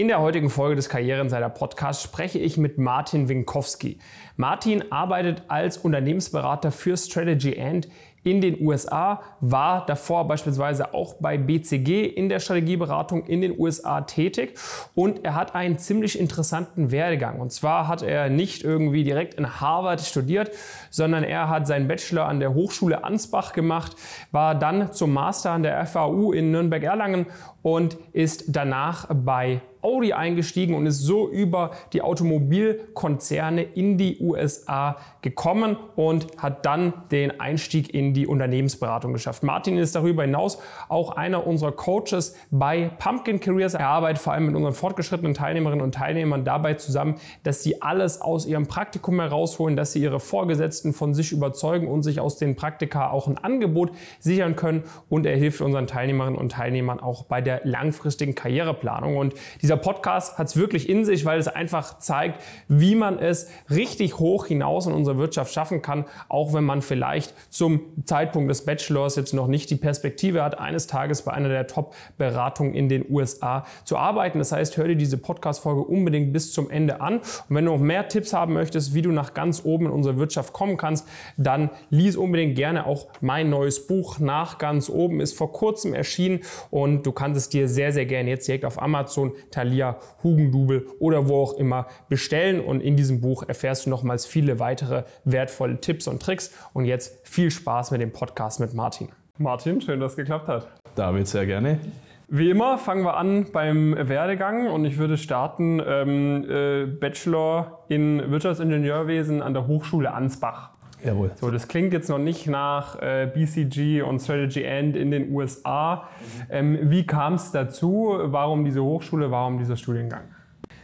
In der heutigen Folge des Karrierenseiter Podcasts spreche ich mit Martin Winkowski. Martin arbeitet als Unternehmensberater für Strategy and in den USA, war davor beispielsweise auch bei BCG in der Strategieberatung in den USA tätig und er hat einen ziemlich interessanten Werdegang. Und zwar hat er nicht irgendwie direkt in Harvard studiert, sondern er hat seinen Bachelor an der Hochschule Ansbach gemacht, war dann zum Master an der FAU in Nürnberg-Erlangen und ist danach bei Audi eingestiegen und ist so über die Automobilkonzerne in die USA gekommen und hat dann den Einstieg in die Unternehmensberatung geschafft. Martin ist darüber hinaus auch einer unserer Coaches bei Pumpkin Careers. Er arbeitet vor allem mit unseren fortgeschrittenen Teilnehmerinnen und Teilnehmern dabei zusammen, dass sie alles aus ihrem Praktikum herausholen, dass sie ihre Vorgesetzten von sich überzeugen und sich aus den Praktika auch ein Angebot sichern können. Und er hilft unseren Teilnehmerinnen und Teilnehmern auch bei der langfristigen Karriereplanung. Und dieser Podcast hat es wirklich in sich, weil es einfach zeigt, wie man es richtig hoch hinaus in unserer Wirtschaft schaffen kann, auch wenn man vielleicht zum Zeitpunkt des Bachelors jetzt noch nicht die Perspektive hat, eines Tages bei einer der Top-Beratungen in den USA zu arbeiten. Das heißt, hör dir diese Podcast-Folge unbedingt bis zum Ende an. Und wenn du noch mehr Tipps haben möchtest, wie du nach ganz oben in unsere Wirtschaft kommen kannst, dann lies unbedingt gerne auch mein neues Buch nach ganz oben. Ist vor kurzem erschienen und du kannst es dir sehr, sehr gerne jetzt direkt auf Amazon, Thalia, Hugendubel oder wo auch immer bestellen. Und in diesem Buch erfährst du nochmals viele weitere wertvolle Tipps und Tricks. Und jetzt viel Spaß mit dem Podcast mit Martin. Martin, schön, dass es geklappt hat. David, sehr gerne. Wie immer fangen wir an beim Werdegang und ich würde starten ähm, äh, Bachelor in Wirtschaftsingenieurwesen an der Hochschule Ansbach. Jawohl. So, das klingt jetzt noch nicht nach äh, BCG und Strategy End in den USA. Ähm, wie kam es dazu? Warum diese Hochschule? Warum dieser Studiengang?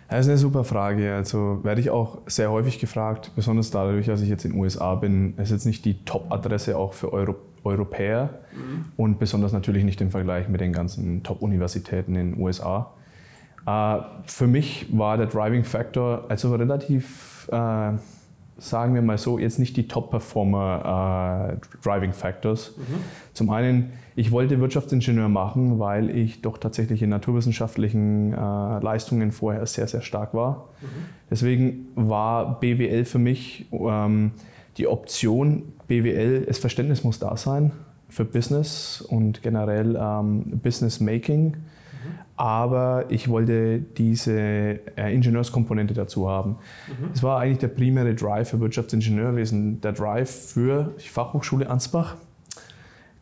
Das ist eine super Frage. Also werde ich auch sehr häufig gefragt, besonders dadurch, dass ich jetzt in den USA bin. Es ist jetzt nicht die Top-Adresse auch für Euro Europäer mhm. und besonders natürlich nicht im Vergleich mit den ganzen Top-Universitäten in den USA. Äh, für mich war der Driving Factor also relativ äh, sagen wir mal so, jetzt nicht die Top-Performer äh, Driving Factors. Mhm. Zum einen, ich wollte Wirtschaftsingenieur machen, weil ich doch tatsächlich in naturwissenschaftlichen äh, Leistungen vorher sehr, sehr stark war. Mhm. Deswegen war BWL für mich ähm, die Option, BWL, das Verständnis muss da sein für Business und generell ähm, Business Making aber ich wollte diese äh, Ingenieurskomponente dazu haben. Mhm. Es war eigentlich der primäre Drive für Wirtschaftsingenieurwesen. Der Drive für die Fachhochschule Ansbach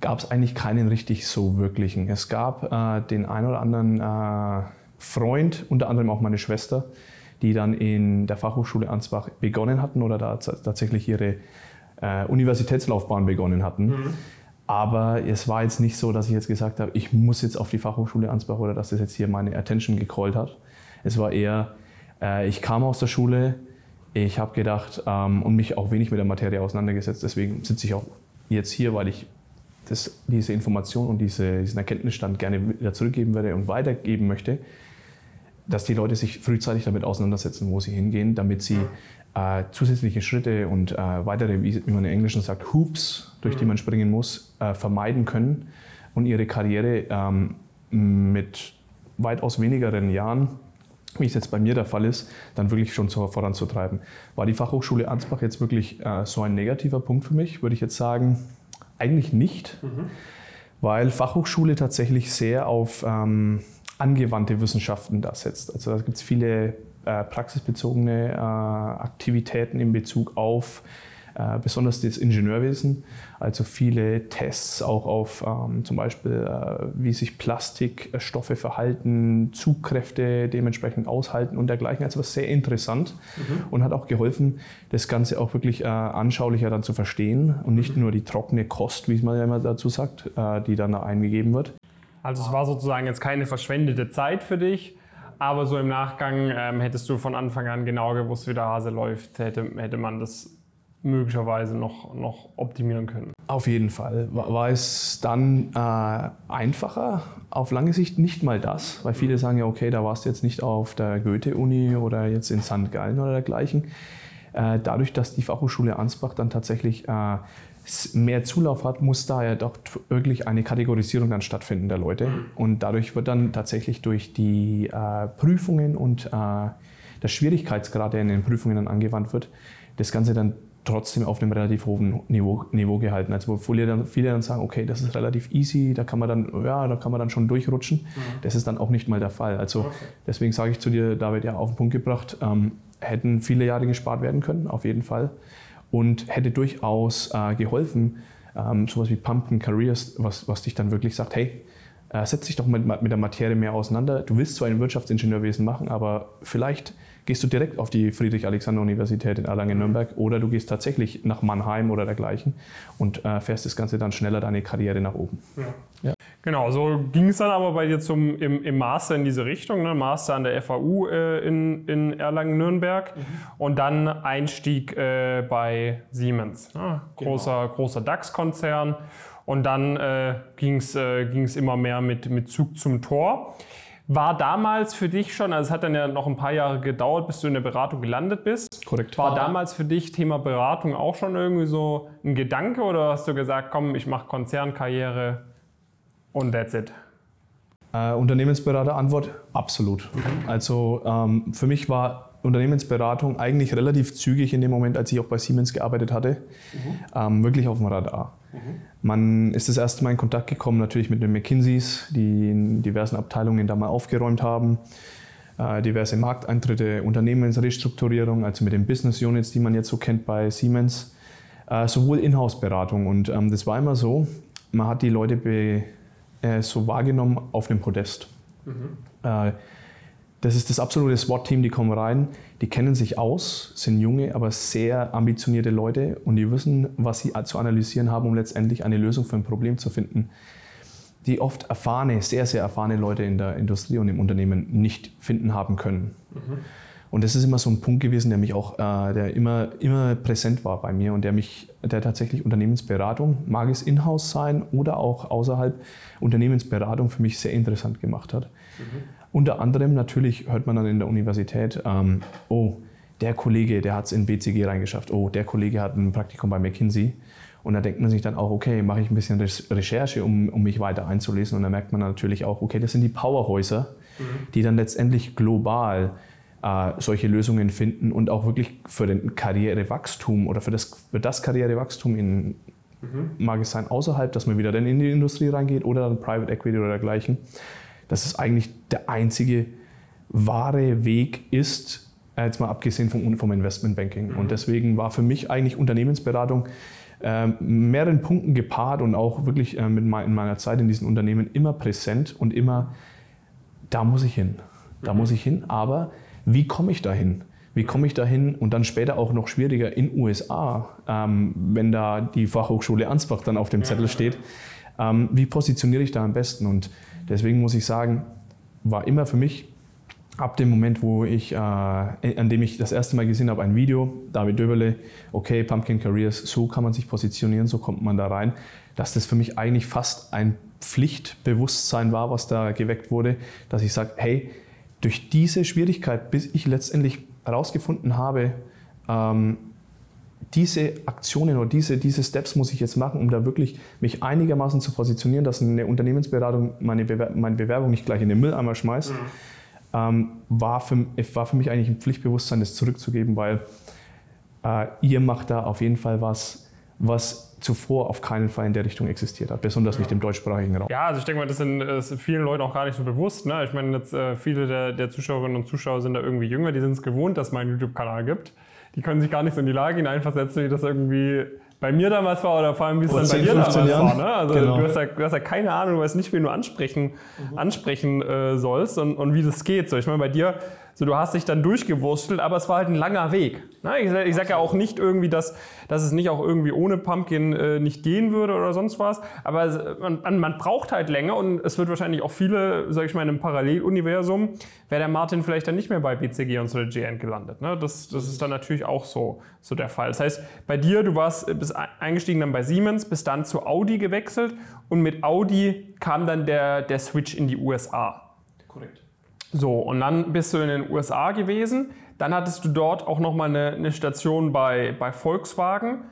gab es eigentlich keinen richtig so wirklichen. Es gab äh, den einen oder anderen äh, Freund, unter anderem auch meine Schwester, die dann in der Fachhochschule Ansbach begonnen hatten oder da tatsächlich ihre äh, Universitätslaufbahn begonnen hatten. Mhm. Aber es war jetzt nicht so, dass ich jetzt gesagt habe, ich muss jetzt auf die Fachhochschule Ansbach oder dass das jetzt hier meine Attention gecallt hat. Es war eher, äh, ich kam aus der Schule, ich habe gedacht ähm, und mich auch wenig mit der Materie auseinandergesetzt. Deswegen sitze ich auch jetzt hier, weil ich das, diese Information und diese, diesen Erkenntnisstand gerne wieder zurückgeben werde und weitergeben möchte, dass die Leute sich frühzeitig damit auseinandersetzen, wo sie hingehen, damit sie äh, zusätzliche Schritte und äh, weitere, wie, man im Englischen sagt, Hoops, durch die mhm. man springen muss, äh, vermeiden können und ihre Karriere ähm, mit weitaus wenigeren Jahren, wie es jetzt bei mir der Fall ist, dann wirklich schon so voranzutreiben. War die Fachhochschule Ansbach jetzt wirklich äh, so ein negativer Punkt für mich? Würde ich jetzt sagen, eigentlich nicht, mhm. weil Fachhochschule tatsächlich sehr auf ähm, angewandte Wissenschaften da setzt. Also da gibt es viele äh, praxisbezogene äh, Aktivitäten in Bezug auf äh, besonders das Ingenieurwesen, also viele Tests auch auf ähm, zum Beispiel, äh, wie sich Plastikstoffe verhalten, Zugkräfte dementsprechend aushalten und dergleichen. Also was sehr interessant mhm. und hat auch geholfen, das Ganze auch wirklich äh, anschaulicher dann zu verstehen und nicht nur die trockene Kost, wie man ja immer dazu sagt, äh, die dann da eingegeben wird. Also es war sozusagen jetzt keine verschwendete Zeit für dich, aber so im Nachgang ähm, hättest du von Anfang an genau gewusst, wie der Hase läuft, hätte, hätte man das möglicherweise noch, noch optimieren können. Auf jeden Fall. War, war es dann äh, einfacher? Auf lange Sicht nicht mal das, weil viele sagen ja, okay, da warst du jetzt nicht auf der Goethe-Uni oder jetzt in St. Gallen oder dergleichen. Äh, dadurch, dass die Fachhochschule Ansbach dann tatsächlich äh, mehr Zulauf hat, muss da ja doch wirklich eine Kategorisierung dann stattfinden der Leute. Und dadurch wird dann tatsächlich durch die äh, Prüfungen und äh, der Schwierigkeitsgrad, der in den Prüfungen dann angewandt wird, das Ganze dann trotzdem auf einem relativ hohen Niveau, Niveau gehalten. Also wo viele dann, viele dann sagen, okay, das ist relativ easy, da kann man dann, ja, da kann man dann schon durchrutschen. Mhm. Das ist dann auch nicht mal der Fall. Also okay. deswegen sage ich zu dir, David, ja, auf den Punkt gebracht, ähm, hätten viele Jahre gespart werden können, auf jeden Fall. Und hätte durchaus äh, geholfen, ähm, sowas wie Pumpkin Careers, was, was dich dann wirklich sagt, hey, äh, setz dich doch mit, mit der Materie mehr auseinander. Du willst zwar ein Wirtschaftsingenieurwesen machen, aber vielleicht gehst du direkt auf die Friedrich-Alexander-Universität in Erlangen-Nürnberg oder du gehst tatsächlich nach Mannheim oder dergleichen und äh, fährst das Ganze dann schneller deine Karriere nach oben. Ja. Ja. Genau, so ging es dann aber bei dir zum, im, im Master in diese Richtung, ne? Master an der FAU äh, in, in Erlangen-Nürnberg mhm. und dann Einstieg äh, bei Siemens, ne? großer, genau. großer DAX-Konzern. Und dann äh, ging es äh, immer mehr mit, mit Zug zum Tor. War damals für dich schon, also es hat dann ja noch ein paar Jahre gedauert, bis du in der Beratung gelandet bist. Korrekt. War damals für dich Thema Beratung auch schon irgendwie so ein Gedanke oder hast du gesagt, komm, ich mache Konzernkarriere und that's it? Äh, Unternehmensberater Antwort absolut. Mhm. Also ähm, für mich war Unternehmensberatung eigentlich relativ zügig in dem Moment, als ich auch bei Siemens gearbeitet hatte, mhm. ähm, wirklich auf dem Radar. Mhm. Man ist das erste Mal in Kontakt gekommen natürlich mit den McKinseys, die in diversen Abteilungen da mal aufgeräumt haben. Äh, diverse Markteintritte, Unternehmensrestrukturierung, also mit den Business Units, die man jetzt so kennt bei Siemens. Äh, sowohl Inhouse-Beratung. Und ähm, das war immer so, man hat die Leute be, äh, so wahrgenommen auf dem Podest. Mhm. Das ist das absolute SWAT-Team, die kommen rein, die kennen sich aus, sind junge, aber sehr ambitionierte Leute und die wissen, was sie zu analysieren haben, um letztendlich eine Lösung für ein Problem zu finden, die oft erfahrene, sehr, sehr erfahrene Leute in der Industrie und im Unternehmen nicht finden haben können. Mhm. Und das ist immer so ein Punkt gewesen, der mich auch, äh, der immer, immer präsent war bei mir und der mich, der tatsächlich Unternehmensberatung, mag es in-house sein oder auch außerhalb Unternehmensberatung für mich sehr interessant gemacht hat. Mhm. Unter anderem natürlich hört man dann in der Universität, ähm, oh, der Kollege, der hat es in BCG reingeschafft, oh, der Kollege hat ein Praktikum bei McKinsey. Und da denkt man sich dann auch, okay, mache ich ein bisschen Recherche, um, um mich weiter einzulesen. Und da merkt man natürlich auch, okay, das sind die Powerhäuser, mhm. die dann letztendlich global äh, solche Lösungen finden und auch wirklich für den Karrierewachstum oder für das, für das Karrierewachstum in, mhm. mag es sein, außerhalb, dass man wieder dann in die Industrie reingeht oder dann Private Equity oder dergleichen, dass es eigentlich der einzige wahre Weg ist, äh, jetzt mal abgesehen vom, vom Investmentbanking. Mhm. Und deswegen war für mich eigentlich Unternehmensberatung äh, mehreren Punkten gepaart und auch wirklich äh, mit mein, in meiner Zeit in diesen Unternehmen immer präsent und immer, da muss ich hin. Da mhm. muss ich hin, aber wie komme ich dahin? Wie komme ich dahin? Und dann später auch noch schwieriger in USA, ähm, wenn da die Fachhochschule Ansbach dann auf dem Zettel steht. Ähm, wie positioniere ich da am besten? Und deswegen muss ich sagen, war immer für mich ab dem Moment, wo ich, äh, an dem ich das erste Mal gesehen habe, ein Video, David Döberle, okay, Pumpkin Careers, so kann man sich positionieren, so kommt man da rein, dass das für mich eigentlich fast ein Pflichtbewusstsein war, was da geweckt wurde, dass ich sage, hey, durch diese Schwierigkeit, bis ich letztendlich herausgefunden habe, ähm, diese Aktionen oder diese, diese Steps muss ich jetzt machen, um da wirklich mich einigermaßen zu positionieren, dass eine Unternehmensberatung meine, Bewer meine Bewerbung nicht gleich in den Mülleimer schmeißt, mhm. ähm, war, für, war für mich eigentlich ein Pflichtbewusstsein, das zurückzugeben, weil äh, ihr macht da auf jeden Fall was, was zuvor auf keinen Fall in der Richtung existiert hat, besonders ja. nicht im deutschsprachigen Raum. Ja, also ich denke mal, das sind, das ist vielen Leuten auch gar nicht so bewusst. Ne? Ich meine, jetzt äh, viele der, der, Zuschauerinnen und Zuschauer sind da irgendwie jünger, die sind es gewohnt, dass es mal einen YouTube-Kanal gibt. Die können sich gar nicht so in die Lage hineinversetzen, wie das irgendwie bei mir damals war oder vor allem, wie es dann 10, bei dir damals Jahren. war. Ne? Also genau. du, hast ja, du, hast ja, keine Ahnung, du weißt nicht, wen du ansprechen, mhm. ansprechen äh, sollst und, und wie das geht. So, ich meine, bei dir so, du hast dich dann durchgewurstelt, aber es war halt ein langer Weg. Ich, ich sage ja auch nicht irgendwie, dass, dass es nicht auch irgendwie ohne Pumpkin äh, nicht gehen würde oder sonst was. Aber man, man, braucht halt länger und es wird wahrscheinlich auch viele, sage ich mal, in einem Paralleluniversum, wäre der Martin vielleicht dann nicht mehr bei BCG und so der GN gelandet. Ne? Das, das ist dann natürlich auch so, so der Fall. Das heißt, bei dir, du warst bist eingestiegen dann bei Siemens, bist dann zu Audi gewechselt und mit Audi kam dann der, der Switch in die USA. Korrekt. So, und dann bist du in den USA gewesen. Dann hattest du dort auch nochmal eine, eine Station bei, bei Volkswagen,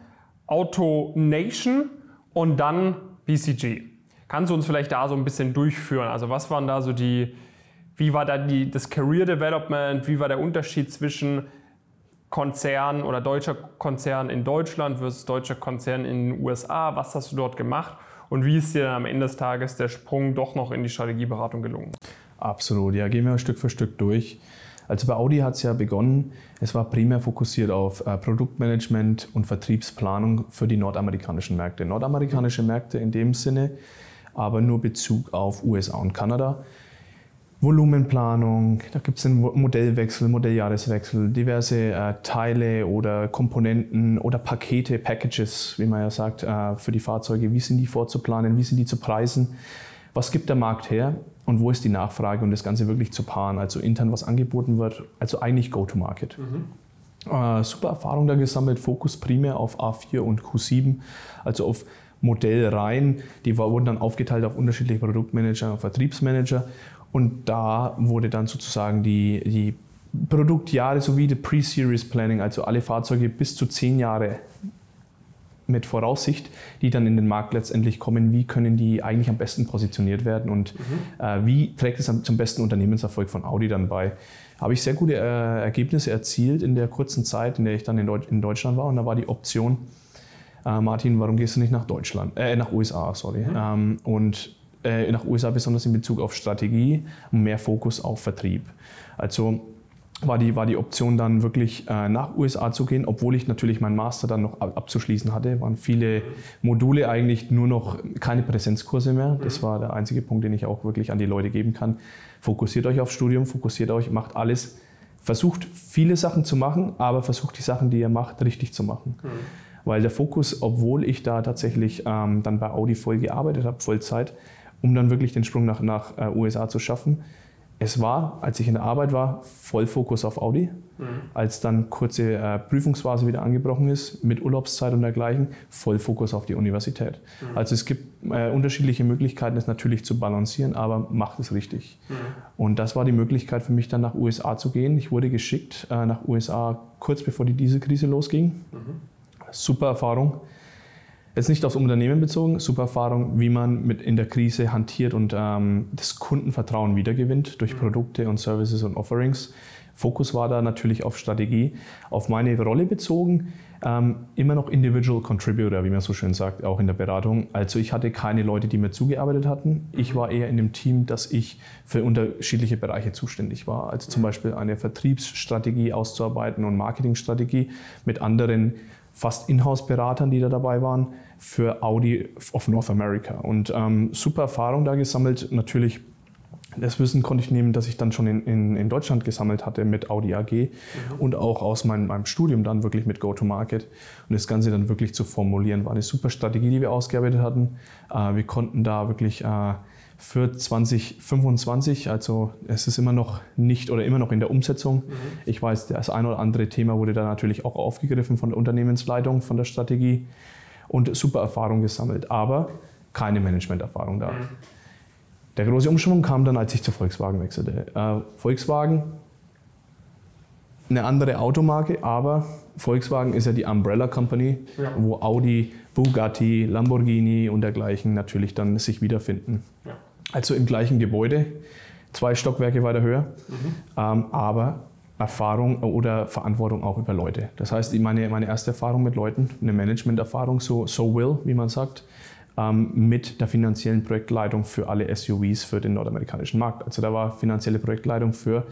Auto Nation und dann BCG. Kannst du uns vielleicht da so ein bisschen durchführen? Also was waren da so die, wie war da die, das Career Development, wie war der Unterschied zwischen Konzern oder deutscher Konzern in Deutschland versus deutscher Konzern in den USA? Was hast du dort gemacht? Und wie ist dir dann am Ende des Tages der Sprung doch noch in die Strategieberatung gelungen? Absolut, ja, gehen wir Stück für Stück durch. Also bei Audi hat es ja begonnen, es war primär fokussiert auf äh, Produktmanagement und Vertriebsplanung für die nordamerikanischen Märkte. Nordamerikanische Märkte in dem Sinne, aber nur Bezug auf USA und Kanada. Volumenplanung, da gibt es einen Modellwechsel, Modelljahreswechsel, diverse äh, Teile oder Komponenten oder Pakete, Packages, wie man ja sagt, äh, für die Fahrzeuge. Wie sind die vorzuplanen, wie sind die zu preisen? Was gibt der Markt her und wo ist die Nachfrage und das Ganze wirklich zu paaren, also intern was angeboten wird, also eigentlich Go-to-Market. Mhm. Äh, super Erfahrung da gesammelt, Fokus primär auf A4 und Q7, also auf Modellreihen, die wurden dann aufgeteilt auf unterschiedliche Produktmanager und Vertriebsmanager und da wurde dann sozusagen die, die Produktjahre sowie die Pre-Series Planning, also alle Fahrzeuge bis zu zehn Jahre mit Voraussicht, die dann in den Markt letztendlich kommen, wie können die eigentlich am besten positioniert werden und mhm. äh, wie trägt es zum besten Unternehmenserfolg von Audi dann bei. Habe ich sehr gute äh, Ergebnisse erzielt in der kurzen Zeit, in der ich dann in, Deut in Deutschland war und da war die Option, äh, Martin, warum gehst du nicht nach Deutschland, äh, nach USA, sorry. Mhm. Ähm, und äh, nach USA besonders in Bezug auf Strategie und mehr Fokus auf Vertrieb. Also war die, war die Option dann wirklich äh, nach USA zu gehen, obwohl ich natürlich meinen Master dann noch abzuschließen hatte. Waren viele Module eigentlich nur noch keine Präsenzkurse mehr. Das war der einzige Punkt, den ich auch wirklich an die Leute geben kann. Fokussiert euch aufs Studium, fokussiert euch, macht alles. Versucht viele Sachen zu machen, aber versucht die Sachen, die ihr macht, richtig zu machen. Mhm. Weil der Fokus, obwohl ich da tatsächlich ähm, dann bei Audi voll gearbeitet habe, Vollzeit, um dann wirklich den Sprung nach, nach äh, USA zu schaffen. Es war, als ich in der Arbeit war, voll Fokus auf Audi. Mhm. Als dann kurze äh, Prüfungsphase wieder angebrochen ist, mit Urlaubszeit und dergleichen, voll Fokus auf die Universität. Mhm. Also es gibt äh, unterschiedliche Möglichkeiten, es natürlich zu balancieren, aber macht es richtig. Mhm. Und das war die Möglichkeit für mich dann nach USA zu gehen. Ich wurde geschickt äh, nach USA kurz bevor die Dieselkrise losging. Mhm. Super Erfahrung. Jetzt nicht aufs Unternehmen bezogen, super Erfahrung, wie man mit in der Krise hantiert und ähm, das Kundenvertrauen wiedergewinnt durch mhm. Produkte und Services und Offerings. Fokus war da natürlich auf Strategie, auf meine Rolle bezogen, ähm, immer noch Individual Contributor, wie man so schön sagt, auch in der Beratung. Also ich hatte keine Leute, die mir zugearbeitet hatten. Ich mhm. war eher in dem Team, dass ich für unterschiedliche Bereiche zuständig war. Also zum mhm. Beispiel eine Vertriebsstrategie auszuarbeiten und Marketingstrategie mit anderen fast Inhouse-Beratern, die da dabei waren, für Audi of North America. Und ähm, super Erfahrung da gesammelt. Natürlich, das Wissen konnte ich nehmen, das ich dann schon in, in, in Deutschland gesammelt hatte mit Audi AG mhm. und auch aus meinem, meinem Studium dann wirklich mit Go-to-Market. Und das Ganze dann wirklich zu formulieren, war eine super Strategie, die wir ausgearbeitet hatten. Äh, wir konnten da wirklich äh, für 2025. Also es ist immer noch nicht oder immer noch in der Umsetzung. Mhm. Ich weiß, das ein oder andere Thema wurde da natürlich auch aufgegriffen von der Unternehmensleitung, von der Strategie und super Erfahrung gesammelt, aber keine Managementerfahrung da. Mhm. Der große Umschwung kam dann, als ich zu Volkswagen wechselte. Äh, Volkswagen, eine andere Automarke, aber Volkswagen ist ja die Umbrella Company, ja. wo Audi, Bugatti, Lamborghini und dergleichen natürlich dann sich wiederfinden. Ja also im gleichen Gebäude, zwei Stockwerke weiter höher, mhm. ähm, aber Erfahrung oder Verantwortung auch über Leute. Das heißt, meine, meine erste Erfahrung mit Leuten, eine Management-Erfahrung, so, so will, wie man sagt, ähm, mit der finanziellen Projektleitung für alle SUVs für den nordamerikanischen Markt. Also da war finanzielle Projektleitung für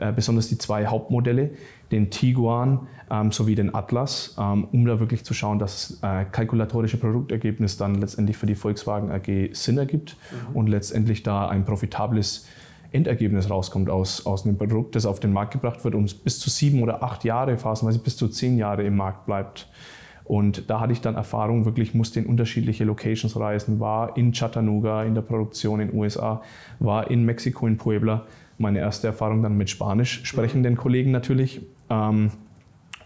äh, besonders die zwei Hauptmodelle, den Tiguan ähm, sowie den Atlas, ähm, um da wirklich zu schauen, dass das äh, kalkulatorische Produktergebnis dann letztendlich für die Volkswagen AG Sinn ergibt mhm. und letztendlich da ein profitables Endergebnis rauskommt aus, aus einem Produkt, das auf den Markt gebracht wird und bis zu sieben oder acht Jahre, phasenweise bis zu zehn Jahre im Markt bleibt. Und da hatte ich dann Erfahrung, wirklich musste in unterschiedliche Locations reisen, war in Chattanooga in der Produktion in den USA, war in Mexiko in Puebla. Meine erste Erfahrung dann mit Spanisch sprechenden Kollegen natürlich. Ähm,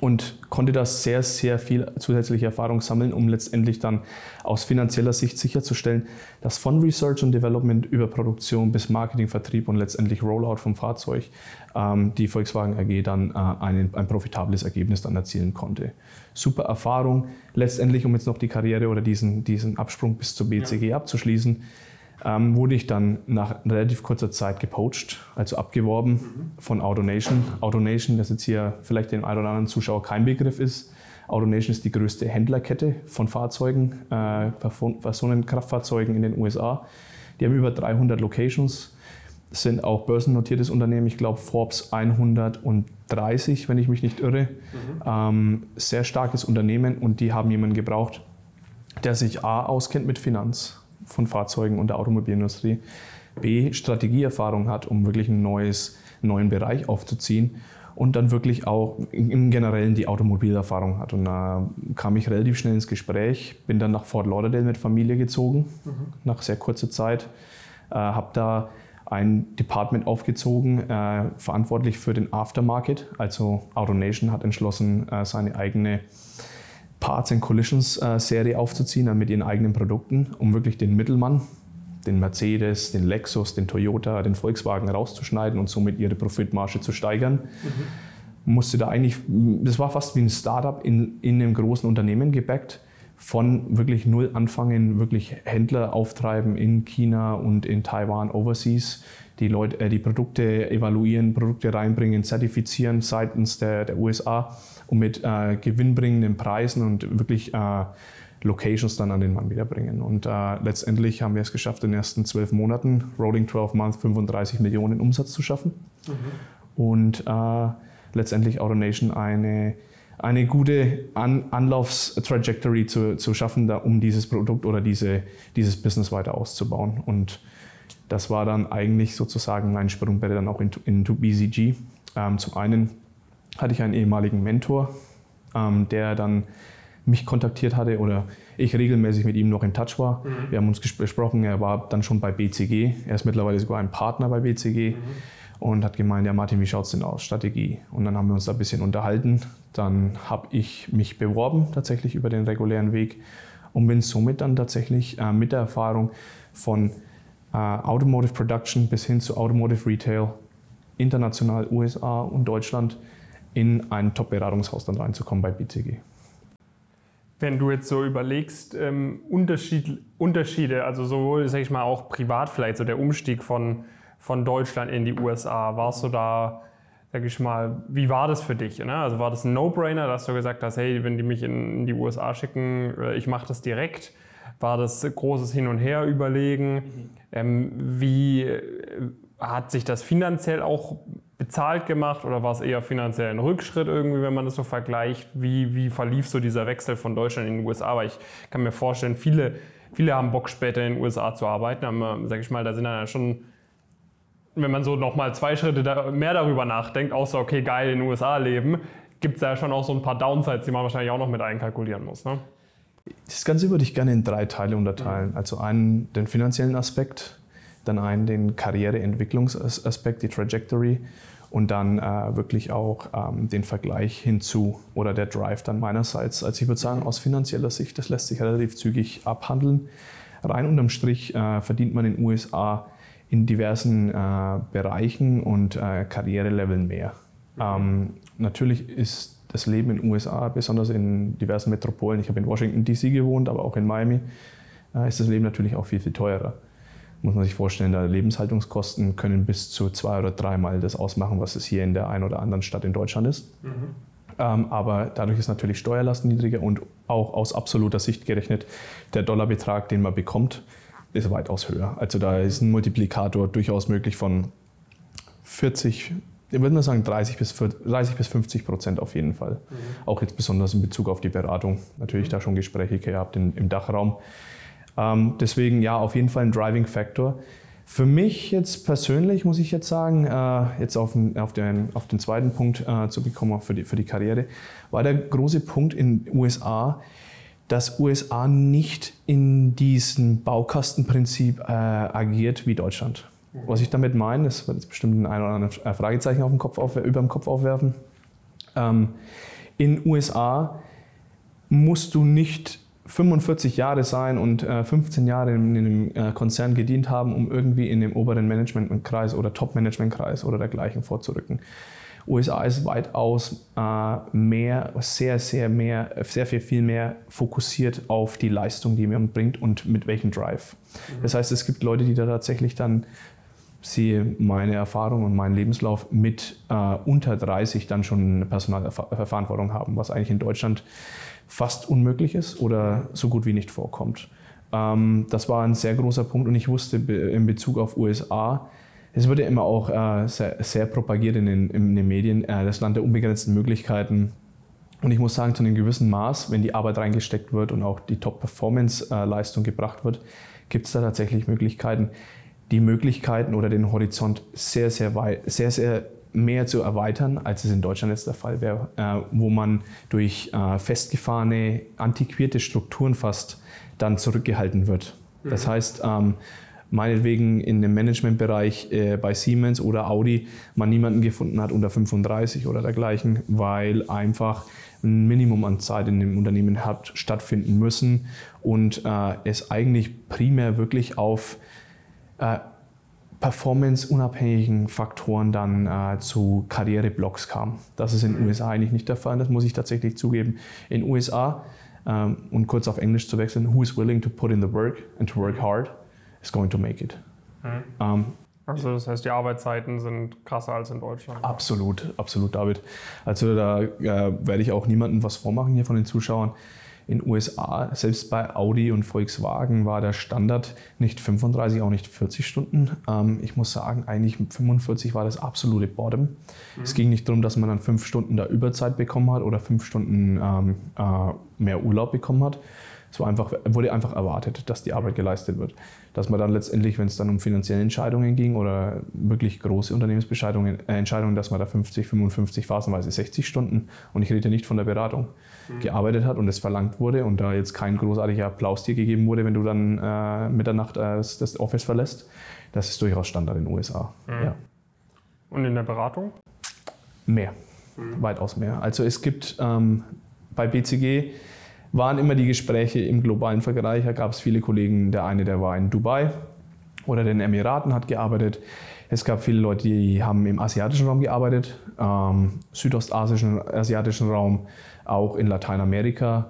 und konnte da sehr, sehr viel zusätzliche Erfahrung sammeln, um letztendlich dann aus finanzieller Sicht sicherzustellen, dass von Research und Development über Produktion bis Marketing, Vertrieb und letztendlich Rollout vom Fahrzeug ähm, die Volkswagen AG dann äh, ein, ein profitables Ergebnis dann erzielen konnte. Super Erfahrung. Letztendlich, um jetzt noch die Karriere oder diesen, diesen Absprung bis zur BCG ja. abzuschließen, ähm, wurde ich dann nach relativ kurzer Zeit gepoacht, also abgeworben mhm. von AutoNation. AutoNation, das jetzt hier vielleicht dem einen oder anderen Zuschauer kein Begriff ist. AutoNation ist die größte Händlerkette von Fahrzeugen, äh, Personenkraftfahrzeugen in den USA. Die haben über 300 Locations, sind auch börsennotiertes Unternehmen, ich glaube Forbes 130, wenn ich mich nicht irre. Mhm. Ähm, sehr starkes Unternehmen und die haben jemanden gebraucht, der sich A auskennt mit Finanz, von Fahrzeugen und der Automobilindustrie, B, Strategieerfahrung hat, um wirklich einen neues, neuen Bereich aufzuziehen und dann wirklich auch im Generellen die Automobilerfahrung hat. Und da kam ich relativ schnell ins Gespräch, bin dann nach Fort Lauderdale mit Familie gezogen, mhm. nach sehr kurzer Zeit, äh, habe da ein Department aufgezogen, äh, verantwortlich für den Aftermarket. Also AutoNation hat entschlossen, äh, seine eigene Parts and Collisions äh, Serie aufzuziehen mit ihren eigenen Produkten, um wirklich den Mittelmann, den Mercedes, den Lexus, den Toyota, den Volkswagen rauszuschneiden und somit ihre Profitmarge zu steigern. Mhm. Musste da eigentlich, das war fast wie ein Startup in, in einem großen Unternehmen gebackt, von wirklich null anfangen, wirklich Händler auftreiben in China und in Taiwan overseas, die Leute, äh, die Produkte evaluieren, Produkte reinbringen, zertifizieren seitens der, der USA und mit äh, gewinnbringenden Preisen und wirklich äh, Locations dann an den Mann wiederbringen. Und äh, letztendlich haben wir es geschafft, in den ersten zwölf Monaten, Rolling 12 Months, 35 Millionen Umsatz zu schaffen. Mhm. Und äh, letztendlich AutoNation eine, eine gute An Anlaufstrajectory zu, zu schaffen, da, um dieses Produkt oder diese, dieses Business weiter auszubauen. Und das war dann eigentlich sozusagen mein Sprungbrett dann auch into, into BCG. Ähm, zum einen hatte ich einen ehemaligen Mentor, ähm, der dann mich kontaktiert hatte oder ich regelmäßig mit ihm noch in Touch war. Mhm. Wir haben uns besprochen, er war dann schon bei BCG, er ist mittlerweile sogar ein Partner bei BCG mhm. und hat gemeint, ja Martin, wie schaut es denn aus, Strategie? Und dann haben wir uns da ein bisschen unterhalten. Dann habe ich mich beworben tatsächlich über den regulären Weg und bin somit dann tatsächlich äh, mit der Erfahrung von äh, Automotive Production bis hin zu Automotive Retail, international USA und Deutschland, in ein Top-Beratungshaus dann reinzukommen bei BCG. Wenn du jetzt so überlegst, ähm, Unterschied, Unterschiede, also sowohl, sag ich mal, auch privat vielleicht, so der Umstieg von, von Deutschland in die USA, warst du da, sag ich mal, wie war das für dich? Ne? Also war das ein No-Brainer, dass du gesagt hast, hey, wenn die mich in, in die USA schicken, äh, ich mache das direkt? War das großes Hin und Her überlegen? Mhm. Ähm, wie äh, hat sich das finanziell auch bezahlt gemacht oder war es eher finanziell ein Rückschritt irgendwie, wenn man das so vergleicht? Wie, wie verlief so dieser Wechsel von Deutschland in die USA? Weil ich kann mir vorstellen, viele, viele haben Bock später in den USA zu arbeiten, aber sag ich mal, da sind dann ja schon, wenn man so nochmal zwei Schritte mehr darüber nachdenkt, außer okay, geil in den USA leben, gibt es ja schon auch so ein paar Downsides, die man wahrscheinlich auch noch mit einkalkulieren muss. Ne? Das Ganze würde ich gerne in drei Teile unterteilen. Also einen den finanziellen Aspekt, dann einen den Karriereentwicklungsaspekt, die Trajectory und dann äh, wirklich auch ähm, den Vergleich hinzu oder der Drive dann meinerseits. Also ich würde sagen, aus finanzieller Sicht, das lässt sich relativ zügig abhandeln. Rein unterm Strich äh, verdient man in den USA in diversen äh, Bereichen und äh, Karriereleveln mehr. Ähm, natürlich ist das Leben in den USA, besonders in diversen Metropolen, ich habe in Washington DC gewohnt, aber auch in Miami, äh, ist das Leben natürlich auch viel, viel teurer muss man sich vorstellen, da Lebenshaltungskosten können bis zu zwei oder dreimal das ausmachen, was es hier in der einen oder anderen Stadt in Deutschland ist. Mhm. Ähm, aber dadurch ist natürlich Steuerlast niedriger und auch aus absoluter Sicht gerechnet, der Dollarbetrag, den man bekommt, ist weitaus höher. Also da ist ein Multiplikator durchaus möglich von 40, ich würde mal sagen 30 bis, 40, 30 bis 50 Prozent auf jeden Fall. Mhm. Auch jetzt besonders in Bezug auf die Beratung. Natürlich mhm. da schon Gespräche gehabt in, im Dachraum. Ähm, deswegen ja, auf jeden Fall ein Driving Factor. Für mich jetzt persönlich muss ich jetzt sagen, äh, jetzt auf den, auf, den, auf den zweiten Punkt äh, zu bekommen für die, für die Karriere, war der große Punkt in den USA, dass USA nicht in diesem Baukastenprinzip äh, agiert wie Deutschland. Was ich damit meine, das wird jetzt bestimmt ein oder andere Fragezeichen auf dem Kopf auf, über dem Kopf aufwerfen. Ähm, In USA musst du nicht 45 Jahre sein und äh, 15 Jahre in, in einem äh, Konzern gedient haben, um irgendwie in dem oberen Managementkreis oder Top-Managementkreis oder dergleichen vorzurücken. USA ist weitaus äh, mehr, sehr, sehr mehr, sehr viel, viel mehr fokussiert auf die Leistung, die man bringt und mit welchem Drive. Mhm. Das heißt, es gibt Leute, die da tatsächlich dann sehe meine Erfahrung und meinen Lebenslauf mit äh, unter 30 dann schon eine Personalverantwortung haben, was eigentlich in Deutschland fast unmöglich ist oder so gut wie nicht vorkommt. Ähm, das war ein sehr großer Punkt und ich wusste in Bezug auf USA, es wird ja immer auch äh, sehr, sehr, propagiert in den, in den Medien, äh, das Land der unbegrenzten Möglichkeiten. Und ich muss sagen, zu einem gewissen Maß, wenn die Arbeit reingesteckt wird und auch die Top-Performance-Leistung gebracht wird, gibt es da tatsächlich Möglichkeiten, die Möglichkeiten oder den Horizont sehr, sehr weit, sehr, sehr mehr zu erweitern, als es in Deutschland jetzt der Fall wäre, äh, wo man durch äh, festgefahrene, antiquierte Strukturen fast dann zurückgehalten wird. Mhm. Das heißt, ähm, meinetwegen in dem Managementbereich äh, bei Siemens oder Audi man niemanden gefunden hat unter 35 oder dergleichen, weil einfach ein Minimum an Zeit in dem Unternehmen hat stattfinden müssen und äh, es eigentlich primär wirklich auf äh, performanceunabhängigen Faktoren dann äh, zu Karriereblocks kam. Das ist in den USA eigentlich nicht der Fall, das muss ich tatsächlich zugeben. In den USA, ähm, und kurz auf Englisch zu wechseln, who is willing to put in the work and to work hard is going to make it. Mhm. Ähm, also das heißt, die Arbeitszeiten sind krasser als in Deutschland. Absolut, absolut, David. Also da äh, werde ich auch niemandem was vormachen hier von den Zuschauern in den USA, selbst bei Audi und Volkswagen war der Standard nicht 35, auch nicht 40 Stunden. Ähm, ich muss sagen, eigentlich 45 war das absolute Bottom. Mhm. Es ging nicht darum, dass man dann fünf Stunden da Überzeit bekommen hat oder fünf Stunden ähm, äh, mehr Urlaub bekommen hat. Es war einfach, wurde einfach erwartet, dass die Arbeit geleistet wird. Dass man dann letztendlich, wenn es dann um finanzielle Entscheidungen ging oder wirklich große Unternehmensentscheidungen, äh, Entscheidungen, dass man da 50, 55, phasenweise 60 Stunden, und ich rede nicht von der Beratung, mhm. gearbeitet hat und es verlangt wurde und da jetzt kein großartiger Applaus dir gegeben wurde, wenn du dann äh, Mitternacht äh, das, das, Office verlässt. Das ist durchaus Standard in den USA. Mhm. Ja. Und in der Beratung? Mehr, mhm. weitaus mehr. Also es gibt ähm, bei BCG waren immer die Gespräche im globalen Vergleich. Da gab es viele Kollegen. Der eine, der war in Dubai oder den Emiraten, hat gearbeitet. Es gab viele Leute, die haben im asiatischen Raum gearbeitet, ähm, südostasischen, asiatischen Raum, auch in Lateinamerika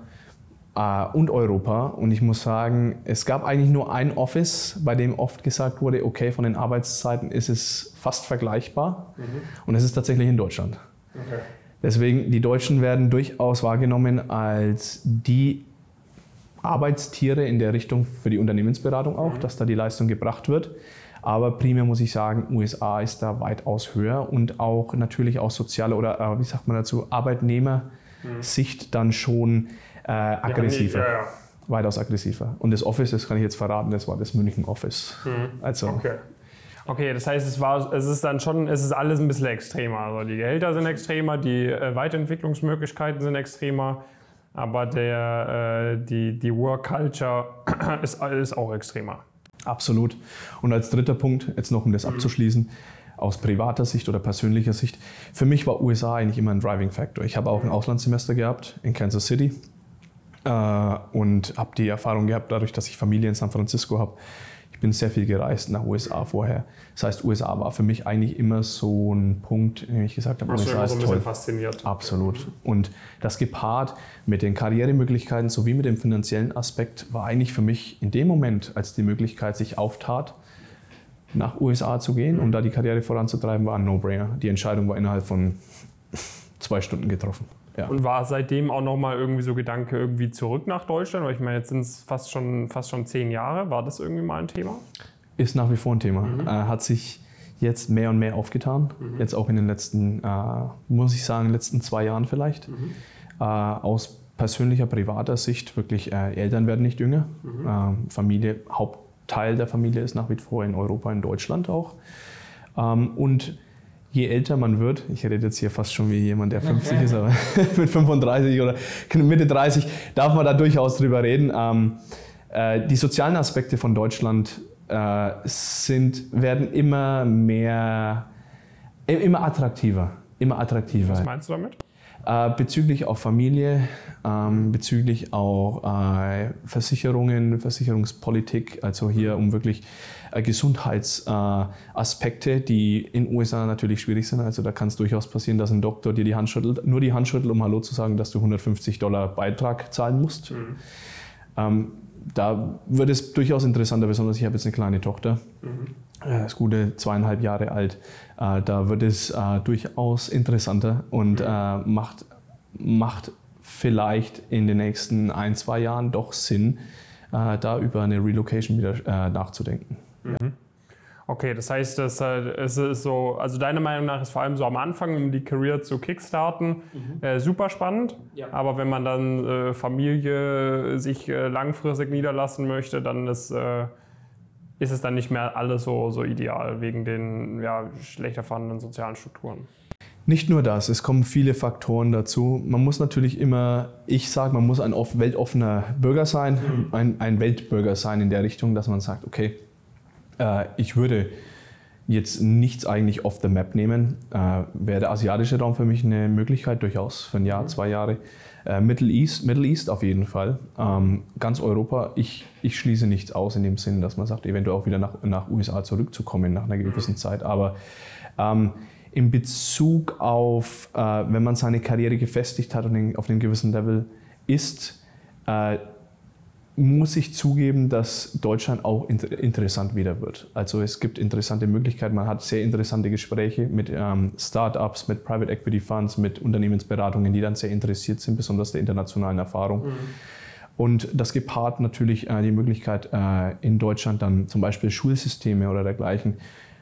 äh, und Europa. Und ich muss sagen, es gab eigentlich nur ein Office, bei dem oft gesagt wurde, okay, von den Arbeitszeiten ist es fast vergleichbar. Mhm. Und es ist tatsächlich in Deutschland. Okay. Deswegen, die Deutschen werden durchaus wahrgenommen als die Arbeitstiere in der Richtung für die Unternehmensberatung auch, mhm. dass da die Leistung gebracht wird. Aber primär muss ich sagen, USA ist da weitaus höher und auch natürlich aus sozialer oder, äh, wie sagt man dazu, Arbeitnehmersicht mhm. dann schon äh, aggressiver. Ja, ja, ja. Weitaus aggressiver. Und das Office, das kann ich jetzt verraten, das war das München Office. Mhm. Also, okay. Okay, das heißt, es, war, es ist dann schon, es ist alles ein bisschen extremer. Also die Gehälter sind extremer, die äh, Weiterentwicklungsmöglichkeiten sind extremer, aber der, äh, die, die Work Culture ist, ist auch extremer. Absolut. Und als dritter Punkt, jetzt noch um das mhm. abzuschließen, aus privater Sicht oder persönlicher Sicht, für mich war USA eigentlich immer ein Driving Factor. Ich habe auch ein Auslandssemester gehabt in Kansas City äh, und habe die Erfahrung gehabt, dadurch, dass ich Familie in San Francisco habe, ich bin sehr viel gereist nach USA vorher. Das heißt, USA war für mich eigentlich immer so ein Punkt, in dem ich gesagt habe, Hast USA ist so toll. fasziniert. Absolut. Und das gepaart mit den Karrieremöglichkeiten sowie mit dem finanziellen Aspekt war eigentlich für mich in dem Moment, als die Möglichkeit sich auftat, nach USA zu gehen, um da die Karriere voranzutreiben, war ein No-Brainer. Die Entscheidung war innerhalb von zwei Stunden getroffen. Ja. Und war seitdem auch nochmal irgendwie so Gedanke irgendwie zurück nach Deutschland? Weil ich meine, jetzt sind es fast schon, fast schon zehn Jahre. War das irgendwie mal ein Thema? Ist nach wie vor ein Thema. Mhm. Äh, hat sich jetzt mehr und mehr aufgetan. Mhm. Jetzt auch in den letzten, äh, muss ich sagen, letzten zwei Jahren vielleicht. Mhm. Äh, aus persönlicher, privater Sicht wirklich, äh, Eltern werden nicht jünger. Mhm. Ähm, Familie, Hauptteil der Familie ist nach wie vor in Europa, in Deutschland auch. Ähm, und je älter man wird, ich rede jetzt hier fast schon wie jemand, der 50 ist, aber mit 35 oder Mitte 30 darf man da durchaus drüber reden. Ähm, äh, die sozialen Aspekte von Deutschland äh, sind, werden immer mehr, immer attraktiver. Immer attraktiver. Was meinst du damit? Äh, bezüglich auch Familie, ähm, bezüglich auch äh, Versicherungen, Versicherungspolitik, also hier um wirklich Gesundheitsaspekte, die in den USA natürlich schwierig sind. Also da kann es durchaus passieren, dass ein Doktor dir die Hand schüttelt, nur die Hand schüttelt, um Hallo zu sagen, dass du 150 Dollar Beitrag zahlen musst. Mhm. Ähm, da wird es durchaus interessanter, besonders ich habe jetzt eine kleine Tochter, mhm. äh, ist gute zweieinhalb Jahre alt. Äh, da wird es äh, durchaus interessanter und mhm. äh, macht, macht vielleicht in den nächsten ein, zwei Jahren doch Sinn, äh, da über eine Relocation wieder äh, nachzudenken. Mhm. Ja. Okay, das heißt, dass, es ist so, also deiner Meinung nach ist vor allem so am Anfang, um die Career zu kickstarten, mhm. äh, super spannend. Ja. Aber wenn man dann äh, Familie sich äh, langfristig niederlassen möchte, dann ist, äh, ist es dann nicht mehr alles so, so ideal wegen den ja, schlechter vorhandenen sozialen Strukturen. Nicht nur das, es kommen viele Faktoren dazu. Man muss natürlich immer, ich sage, man muss ein weltoffener Bürger sein, mhm. ein, ein Weltbürger sein in der Richtung, dass man sagt, okay, äh, ich würde jetzt nichts eigentlich off the map nehmen. Äh, wäre der asiatische Raum für mich eine Möglichkeit, durchaus für ein Jahr, mhm. zwei Jahre. Äh, Middle East, Middle East auf jeden Fall. Ähm, ganz Europa, ich, ich schließe nichts aus in dem Sinne, dass man sagt, eventuell auch wieder nach, nach USA zurückzukommen nach einer gewissen. Zeit. Aber ähm, in Bezug auf, äh, wenn man seine Karriere gefestigt hat und auf einem gewissen Level ist, äh, muss ich zugeben, dass Deutschland auch interessant wieder wird. Also es gibt interessante Möglichkeiten, man hat sehr interessante Gespräche mit ähm, Startups, mit Private Equity Funds, mit Unternehmensberatungen, die dann sehr interessiert sind, besonders der internationalen Erfahrung. Mhm. Und das gepaart natürlich äh, die Möglichkeit, äh, in Deutschland dann zum Beispiel Schulsysteme oder dergleichen,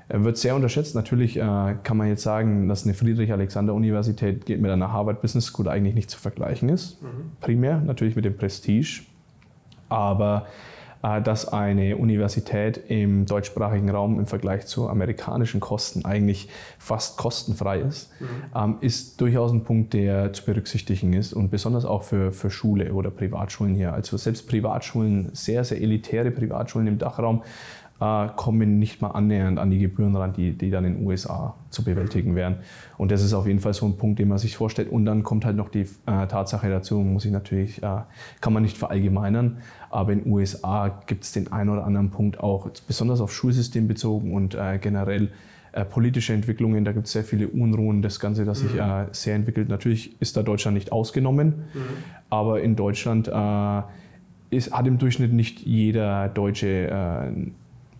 äh, wird sehr unterschätzt. Natürlich äh, kann man jetzt sagen, dass eine Friedrich-Alexander-Universität mit einer Harvard Business School eigentlich nicht zu vergleichen ist. Mhm. Primär natürlich mit dem Prestige aber äh, dass eine Universität im deutschsprachigen Raum im Vergleich zu amerikanischen Kosten eigentlich fast kostenfrei ist, mhm. Ähm, ist durchaus ein Punkt, der zu berücksichtigen ist und besonders auch für, für Schule oder Privatschulen hier. Also selbst Privatschulen, sehr, sehr elitäre Privatschulen im Dachraum, äh, kommen nicht mal annähernd an die Gebühren ran, die, die dann in den USA zu bewältigen wären. Und das ist auf jeden Fall so ein Punkt, den man sich vorstellt. Und dann kommt halt noch die äh, Tatsache dazu, muss ich natürlich, äh, kann man nicht verallgemeinern, aber in den USA gibt es den einen oder anderen Punkt auch, besonders auf Schulsystem bezogen und äh, generell äh, politische Entwicklungen. Da gibt es sehr viele Unruhen, das Ganze, das sich mhm. äh, sehr entwickelt. Natürlich ist da Deutschland nicht ausgenommen, mhm. aber in Deutschland ist, hat im Durchschnitt nicht jeder Deutsche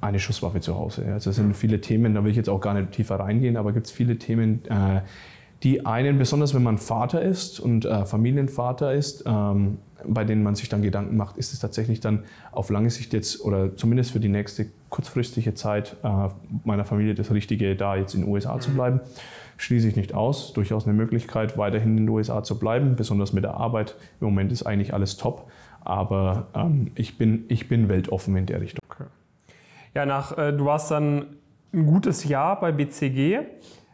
eine Schusswaffe zu Hause. Also es sind viele Themen, da will ich jetzt auch gar nicht tiefer reingehen, aber gibt es viele Themen, äh, die einen, besonders wenn man Vater ist und äh, Familienvater ist, ähm, bei denen man sich dann Gedanken macht, ist es tatsächlich dann auf lange Sicht jetzt oder zumindest für die nächste kurzfristige Zeit äh, meiner Familie das Richtige, da jetzt in den USA zu bleiben. Schließe ich nicht aus. Durchaus eine Möglichkeit, weiterhin in den USA zu bleiben, besonders mit der Arbeit. Im Moment ist eigentlich alles top, aber ähm, ich, bin, ich bin weltoffen in der Richtung. Okay. Ja, nach, äh, du warst dann ein gutes Jahr bei BCG.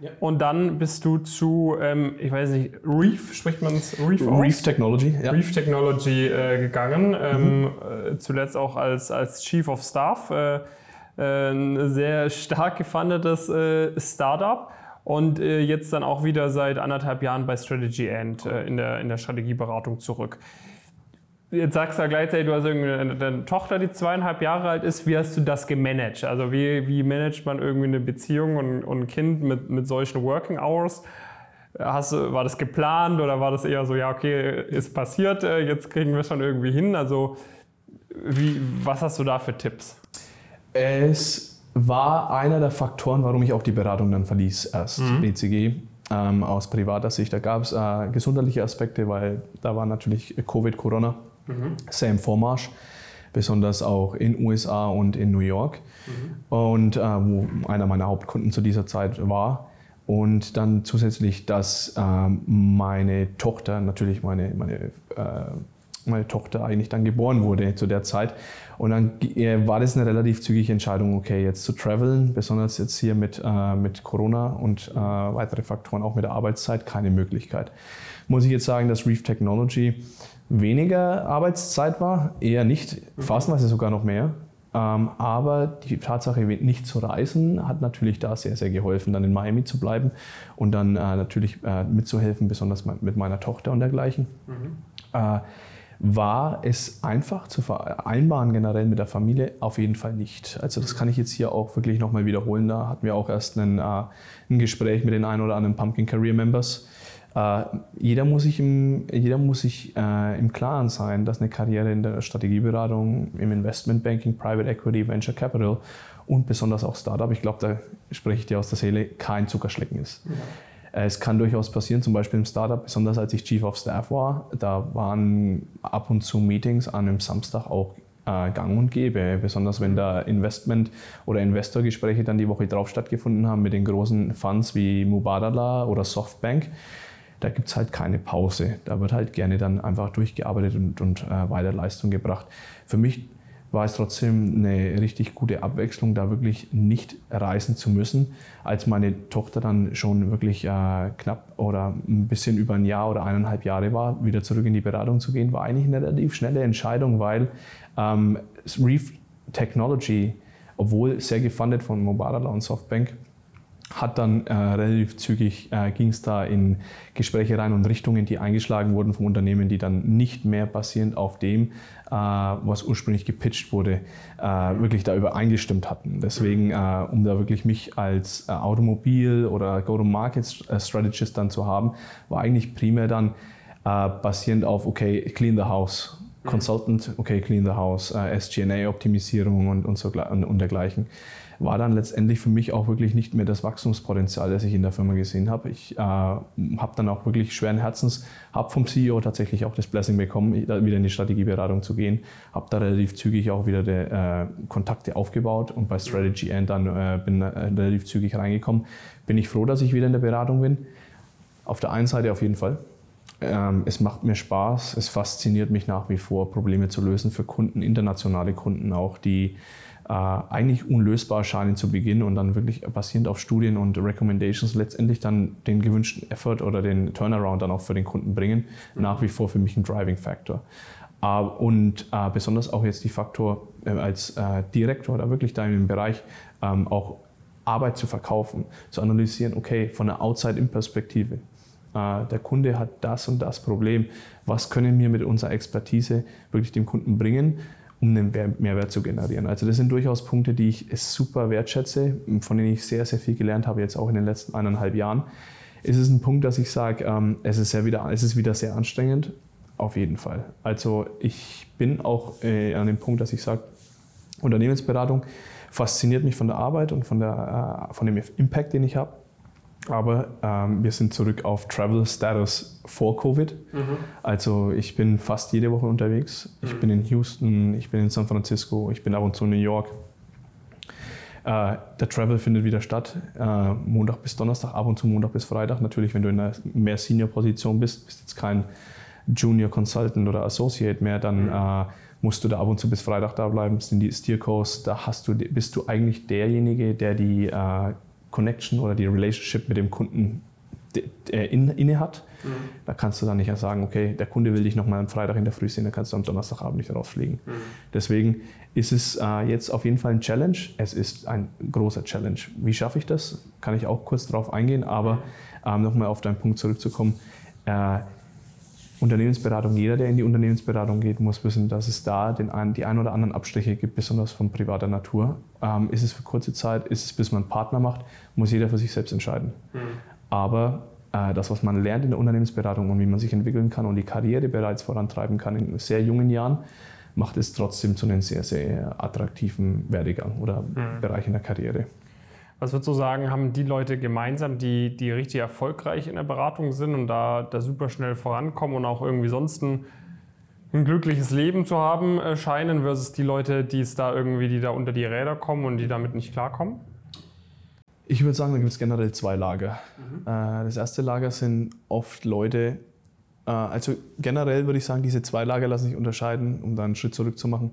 Ja. Und dann bist du zu, ähm, ich weiß nicht, Reef, spricht man es Reef aus? Reef Technology, ja. Reef Technology äh, gegangen. Ähm, mhm. äh, zuletzt auch als, als Chief of Staff. Äh, äh ein sehr stark gefundetes äh, Startup. Und äh, jetzt dann auch wieder seit anderthalb Jahren bei Strategy End in, der, in der Strategieberatung zurück. Jetzt sagst du ja gleichzeitig, du hast eine Tochter, die zweieinhalb Jahre alt ist. Wie hast du das gemanagt? Also wie, wie managt man irgendwie eine Beziehung und, und ein Kind mit, mit solchen Working Hours? Hast war das geplant oder war das eher so, ja, okay, ist passiert, äh, jetzt kriegen wir es schon irgendwie hin? Also wie, was hast du da für Tipps? Es war einer der Faktoren, warum ich auch die Beratung dann verließ, erst mhm. BCG. Ähm, aus privater Sicht. Da gab es äh, gesundheitliche Aspekte, weil da war natürlich Covid, Corona mhm. sehr Vormarsch, besonders auch in USA und in New York. Mhm. Und äh, wo einer meiner Hauptkunden zu dieser Zeit war. Und dann zusätzlich, dass äh, meine Tochter, natürlich meine, meine, äh, meine Tochter eigentlich dann geboren wurde zu der Zeit. Und dann äh, war das eine relativ zügige Entscheidung, okay, jetzt zu traveln, besonders jetzt hier mit, äh, mit Corona und äh, weitere Faktoren, auch mit der Arbeitszeit, keine Möglichkeit. Muss ich jetzt sagen, dass Reef Technology weniger Arbeitszeit war, eher nicht, phasenweise sogar noch mehr. Ähm, aber die Tatsache, nicht zu reisen, hat natürlich da sehr, sehr geholfen, dann in Miami zu bleiben und dann äh, natürlich äh, mitzuhelfen, besonders mit meiner Tochter und dergleichen. Mhm. Äh, war es einfach zu vereinbaren generell mit der Familie? Auf jeden Fall nicht. Also das kann ich jetzt hier auch wirklich nochmal wiederholen. Da hatten wir auch erst einen, äh, ein Gespräch mit den ein oder anderen Pumpkin Career Members äh, jeder muss sich, im, jeder muss sich äh, im Klaren sein, dass eine Karriere in der Strategieberatung, im Investmentbanking, Private Equity, Venture Capital und besonders auch Startup, ich glaube, da spreche ich dir aus der Seele, kein Zuckerschlecken ist. Ja. Äh, es kann durchaus passieren, zum Beispiel im Startup, besonders als ich Chief of Staff war, da waren ab und zu Meetings an einem Samstag auch äh, gang und gäbe. Besonders wenn da Investment- oder Investorgespräche dann die Woche drauf stattgefunden haben mit den großen Funds wie Mubadala oder Softbank da gibt es halt keine Pause. Da wird halt gerne dann einfach durchgearbeitet und, und äh, weiter Leistung gebracht. Für mich war es trotzdem eine richtig gute Abwechslung, da wirklich nicht reisen zu müssen. Als meine Tochter dann schon wirklich äh, knapp oder ein bisschen über ein Jahr oder eineinhalb Jahre war, wieder zurück in die Beratung zu gehen, war eigentlich eine relativ schnelle Entscheidung, weil ähm, Reef Technology, obwohl sehr gefundet von Mobile und Softbank, hat dann äh, relativ zügig äh, ging es da in Gespräche rein und Richtungen, die eingeschlagen wurden vom Unternehmen, die dann nicht mehr basierend auf dem, äh, was ursprünglich gepitcht wurde, äh, wirklich da übereingestimmt hatten. Deswegen, äh, um da wirklich mich als äh, Automobil- oder Go-to-Market-Strategist dann zu haben, war eigentlich primär dann basierend auf, okay, clean the house. Mhm. Consultant, okay, clean the house, SG&A-Optimisierung und, und, so, und, und dergleichen war dann letztendlich für mich auch wirklich nicht mehr das Wachstumspotenzial, das ich in der Firma gesehen habe. Ich äh, habe dann auch wirklich schweren Herzens, habe vom CEO tatsächlich auch das Blessing bekommen, wieder in die Strategieberatung zu gehen, habe da relativ zügig auch wieder die, äh, Kontakte aufgebaut und bei Strategy End dann äh, bin äh, relativ zügig reingekommen. Bin ich froh, dass ich wieder in der Beratung bin. Auf der einen Seite auf jeden Fall. Ähm, es macht mir Spaß, es fasziniert mich nach wie vor, Probleme zu lösen für Kunden, internationale Kunden auch, die eigentlich unlösbar erscheinen zu Beginn und dann wirklich basierend auf Studien und Recommendations letztendlich dann den gewünschten Effort oder den Turnaround dann auch für den Kunden bringen, mhm. nach wie vor für mich ein Driving Factor. Äh, und äh, besonders auch jetzt die Faktor als Direktor oder wirklich da im Bereich ähm, auch Arbeit zu verkaufen, zu analysieren, okay, von der Outside-In-Perspektive, der Kunde hat das und das Problem. Was können wir mit unserer Expertise wirklich dem Kunden bringen? Um einen Mehrwert zu generieren. Also das sind durchaus Punkte, die ich super wertschätze, von denen ich sehr, sehr viel gelernt habe, jetzt auch in den letzten eineinhalb Jahren. Es ist ein Punkt, dass ich sage, ähm, es, ist wieder, es ist wieder sehr anstrengend, auf jeden Fall. Also ich bin auch äh, an dem Punkt, dass ich sage, Unternehmensberatung fasziniert mich von der Arbeit und von, der, äh, von dem Impact, den ich habe. Aber ähm, wir sind zurück auf Travel Status vor Covid. Mhm. Also ich bin fast jede Woche unterwegs. Ich mhm. bin in Houston, ich bin in San Francisco, ich bin ab und zu in New York. Äh, der Travel findet wieder statt, äh, Montag bis Donnerstag, ab und zu Montag bis Freitag. Natürlich, wenn du in einer mehr Senior-Position bist, bist jetzt kein Junior Consultant oder Associate mehr, dann mhm. äh, musst du da ab und zu bis Freitag da bleiben, sind die Steercoast, da hast du, bist du eigentlich derjenige, der die äh, Connection oder die Relationship mit dem Kunden inne hat. Mhm. Da kannst du dann nicht sagen, okay, der Kunde will dich nochmal am Freitag in der Früh sehen, dann kannst du am Donnerstagabend nicht rausfliegen. Mhm. Deswegen ist es äh, jetzt auf jeden Fall ein Challenge. Es ist ein großer Challenge. Wie schaffe ich das? Kann ich auch kurz darauf eingehen, aber mhm. ähm, nochmal auf deinen Punkt zurückzukommen. Äh, Unternehmensberatung, jeder, der in die Unternehmensberatung geht, muss wissen, dass es da den ein, die ein oder anderen Abstriche gibt, besonders von privater Natur. Ähm, ist es für kurze Zeit, ist es bis man einen Partner macht, muss jeder für sich selbst entscheiden. Mhm. Aber äh, das, was man lernt in der Unternehmensberatung und wie man sich entwickeln kann und die Karriere bereits vorantreiben kann in sehr jungen Jahren, macht es trotzdem zu einem sehr, sehr attraktiven Werdegang oder mhm. Bereich in der Karriere. Was würdest du sagen, haben die Leute gemeinsam, die, die richtig erfolgreich in der Beratung sind und da, da super schnell vorankommen und auch irgendwie sonst ein, ein glückliches Leben zu haben äh, scheinen, versus die Leute, die es da irgendwie, die da unter die Räder kommen und die damit nicht klarkommen? Ich würde sagen, da gibt es generell zwei Lager. Mhm. Äh, das erste Lager sind oft Leute, äh, also generell würde ich sagen, diese zwei Lager lassen sich unterscheiden, um da einen Schritt zurück zu machen.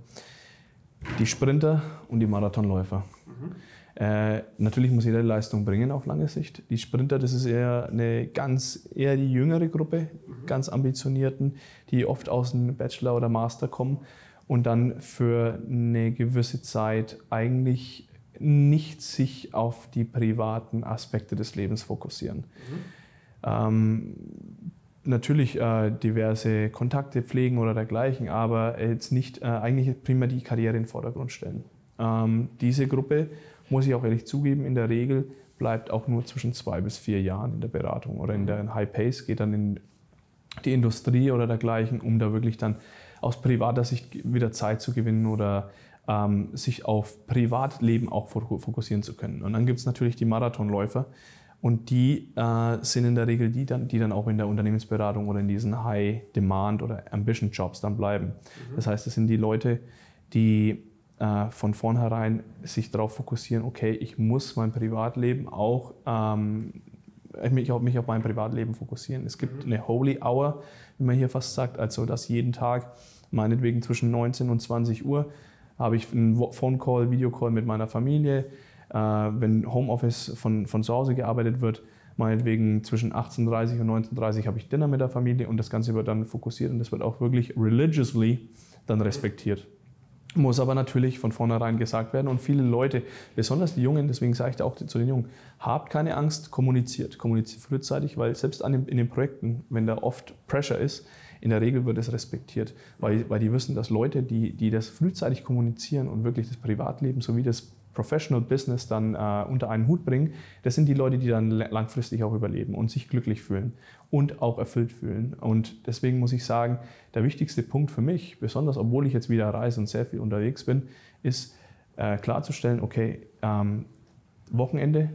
Die Sprinter und die Marathonläufer. Mhm. Äh, natürlich muss jeder Leistung bringen auf lange Sicht. Die Sprinter, das ist eher eine ganz eher die jüngere Gruppe, mhm. ganz ambitionierten, die oft aus dem Bachelor oder Master kommen und dann für eine gewisse Zeit eigentlich nicht sich auf die privaten Aspekte des Lebens fokussieren. Mhm. Ähm, natürlich äh, diverse Kontakte pflegen oder dergleichen, aber jetzt nicht äh, eigentlich primär die Karriere in den Vordergrund stellen. Ähm, diese Gruppe, muss ich auch ehrlich zugeben, in der Regel bleibt auch nur zwischen zwei bis vier Jahren in der Beratung oder in der High Pace, geht dann in die Industrie oder dergleichen, um da wirklich dann aus privater Sicht wieder Zeit zu gewinnen oder ähm, sich auf Privatleben auch fokussieren zu können. Und dann gibt es natürlich die Marathonläufer und die äh, sind in der Regel die dann, die dann auch in der Unternehmensberatung oder in diesen High-Demand- oder Ambition-Jobs dann bleiben. Mhm. Das heißt, das sind die Leute, die äh, von vornherein sich darauf fokussieren, okay, ich muss mein Privatleben auch ähm, mich, auf, mich auf mein Privatleben fokussieren. Es gibt mhm. eine Holy Hour, wie man hier fast sagt, also dass jeden Tag, meinetwegen zwischen 19 und 20 Uhr, habe ich einen Phone Call, Video Call mit meiner Familie. Äh, wenn Homeoffice von, von zu Hause gearbeitet wird, meinetwegen zwischen 18.30 und 19.30 habe ich Dinner mit der Familie und das Ganze wird dann fokussiert und das wird auch wirklich religiously dann respektiert. Muss aber natürlich von vornherein gesagt werden und viele Leute, besonders die Jungen, deswegen sage ich auch zu den Jungen, habt keine Angst, kommuniziert. Kommuniziert frühzeitig, weil selbst den, in den Projekten, wenn da oft Pressure ist, in der Regel wird es respektiert, weil, weil die wissen, dass Leute, die, die das frühzeitig kommunizieren und wirklich das Privatleben sowie das Professional Business dann äh, unter einen Hut bringen, das sind die Leute, die dann langfristig auch überleben und sich glücklich fühlen und auch erfüllt fühlen. Und deswegen muss ich sagen, der wichtigste Punkt für mich, besonders obwohl ich jetzt wieder reise und sehr viel unterwegs bin, ist äh, klarzustellen, okay, ähm, Wochenende,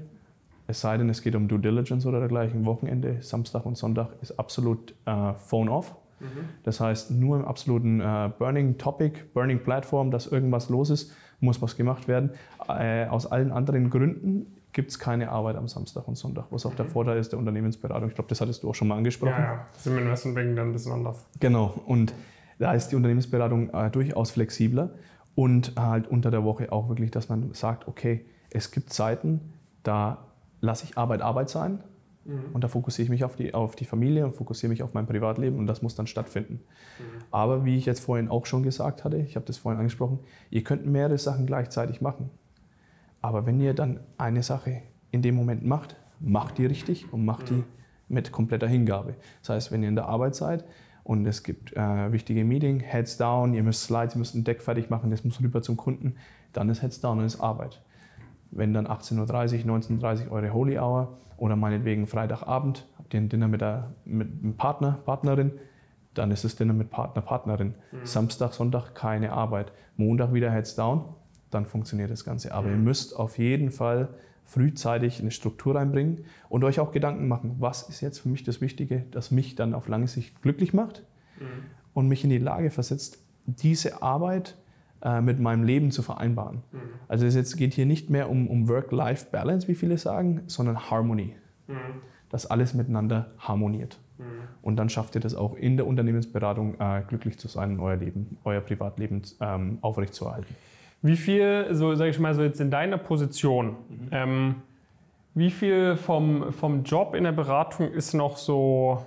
es sei denn, es geht um Due Diligence oder dergleichen, Wochenende, Samstag und Sonntag ist absolut äh, Phone off. Mhm. Das heißt, nur im absoluten äh, Burning Topic, Burning Platform, dass irgendwas los ist, muss was gemacht werden. Äh, aus allen anderen Gründen gibt es keine Arbeit am Samstag und Sonntag, was auch der mhm. Vorteil ist der Unternehmensberatung. Ich glaube, das hattest du auch schon mal angesprochen. Ja, ja. Das ist im Investmentbanking dann ein bisschen anders. Genau. Und da ist die Unternehmensberatung äh, durchaus flexibler und halt unter der Woche auch wirklich, dass man sagt, okay, es gibt Zeiten, da lasse ich Arbeit Arbeit sein Mhm. Und da fokussiere ich mich auf die, auf die Familie und fokussiere mich auf mein Privatleben und das muss dann stattfinden. Mhm. Aber wie ich jetzt vorhin auch schon gesagt hatte, ich habe das vorhin angesprochen, ihr könnt mehrere Sachen gleichzeitig machen. Aber wenn ihr dann eine Sache in dem Moment macht, macht die richtig und macht mhm. die mit kompletter Hingabe. Das heißt, wenn ihr in der Arbeit seid und es gibt äh, wichtige Meeting, Heads down, ihr müsst Slides, ihr müsst ein Deck fertig machen, das muss rüber zum Kunden, dann ist Heads down und ist Arbeit. Wenn dann 18.30 Uhr, 19.30 Uhr eure Holy Hour oder meinetwegen Freitagabend habt ihr ein Dinner mit, der, mit einem Partner, Partnerin, dann ist es Dinner mit Partner, Partnerin. Mhm. Samstag, Sonntag keine Arbeit. Montag wieder Heads down, dann funktioniert das Ganze. Aber mhm. ihr müsst auf jeden Fall frühzeitig eine Struktur reinbringen und euch auch Gedanken machen, was ist jetzt für mich das Wichtige, das mich dann auf lange Sicht glücklich macht mhm. und mich in die Lage versetzt, diese Arbeit äh, mit meinem Leben zu vereinbaren. Mhm. Also es jetzt geht hier nicht mehr um, um Work-Life-Balance, wie viele sagen, sondern Harmony. Mhm. Dass alles miteinander harmoniert. Mhm. Und dann schafft ihr das auch in der Unternehmensberatung äh, glücklich zu sein und euer Leben, euer Privatleben ähm, aufrechtzuerhalten. Wie viel, so sage ich mal, so jetzt in deiner Position, mhm. ähm, wie viel vom, vom Job in der Beratung ist noch so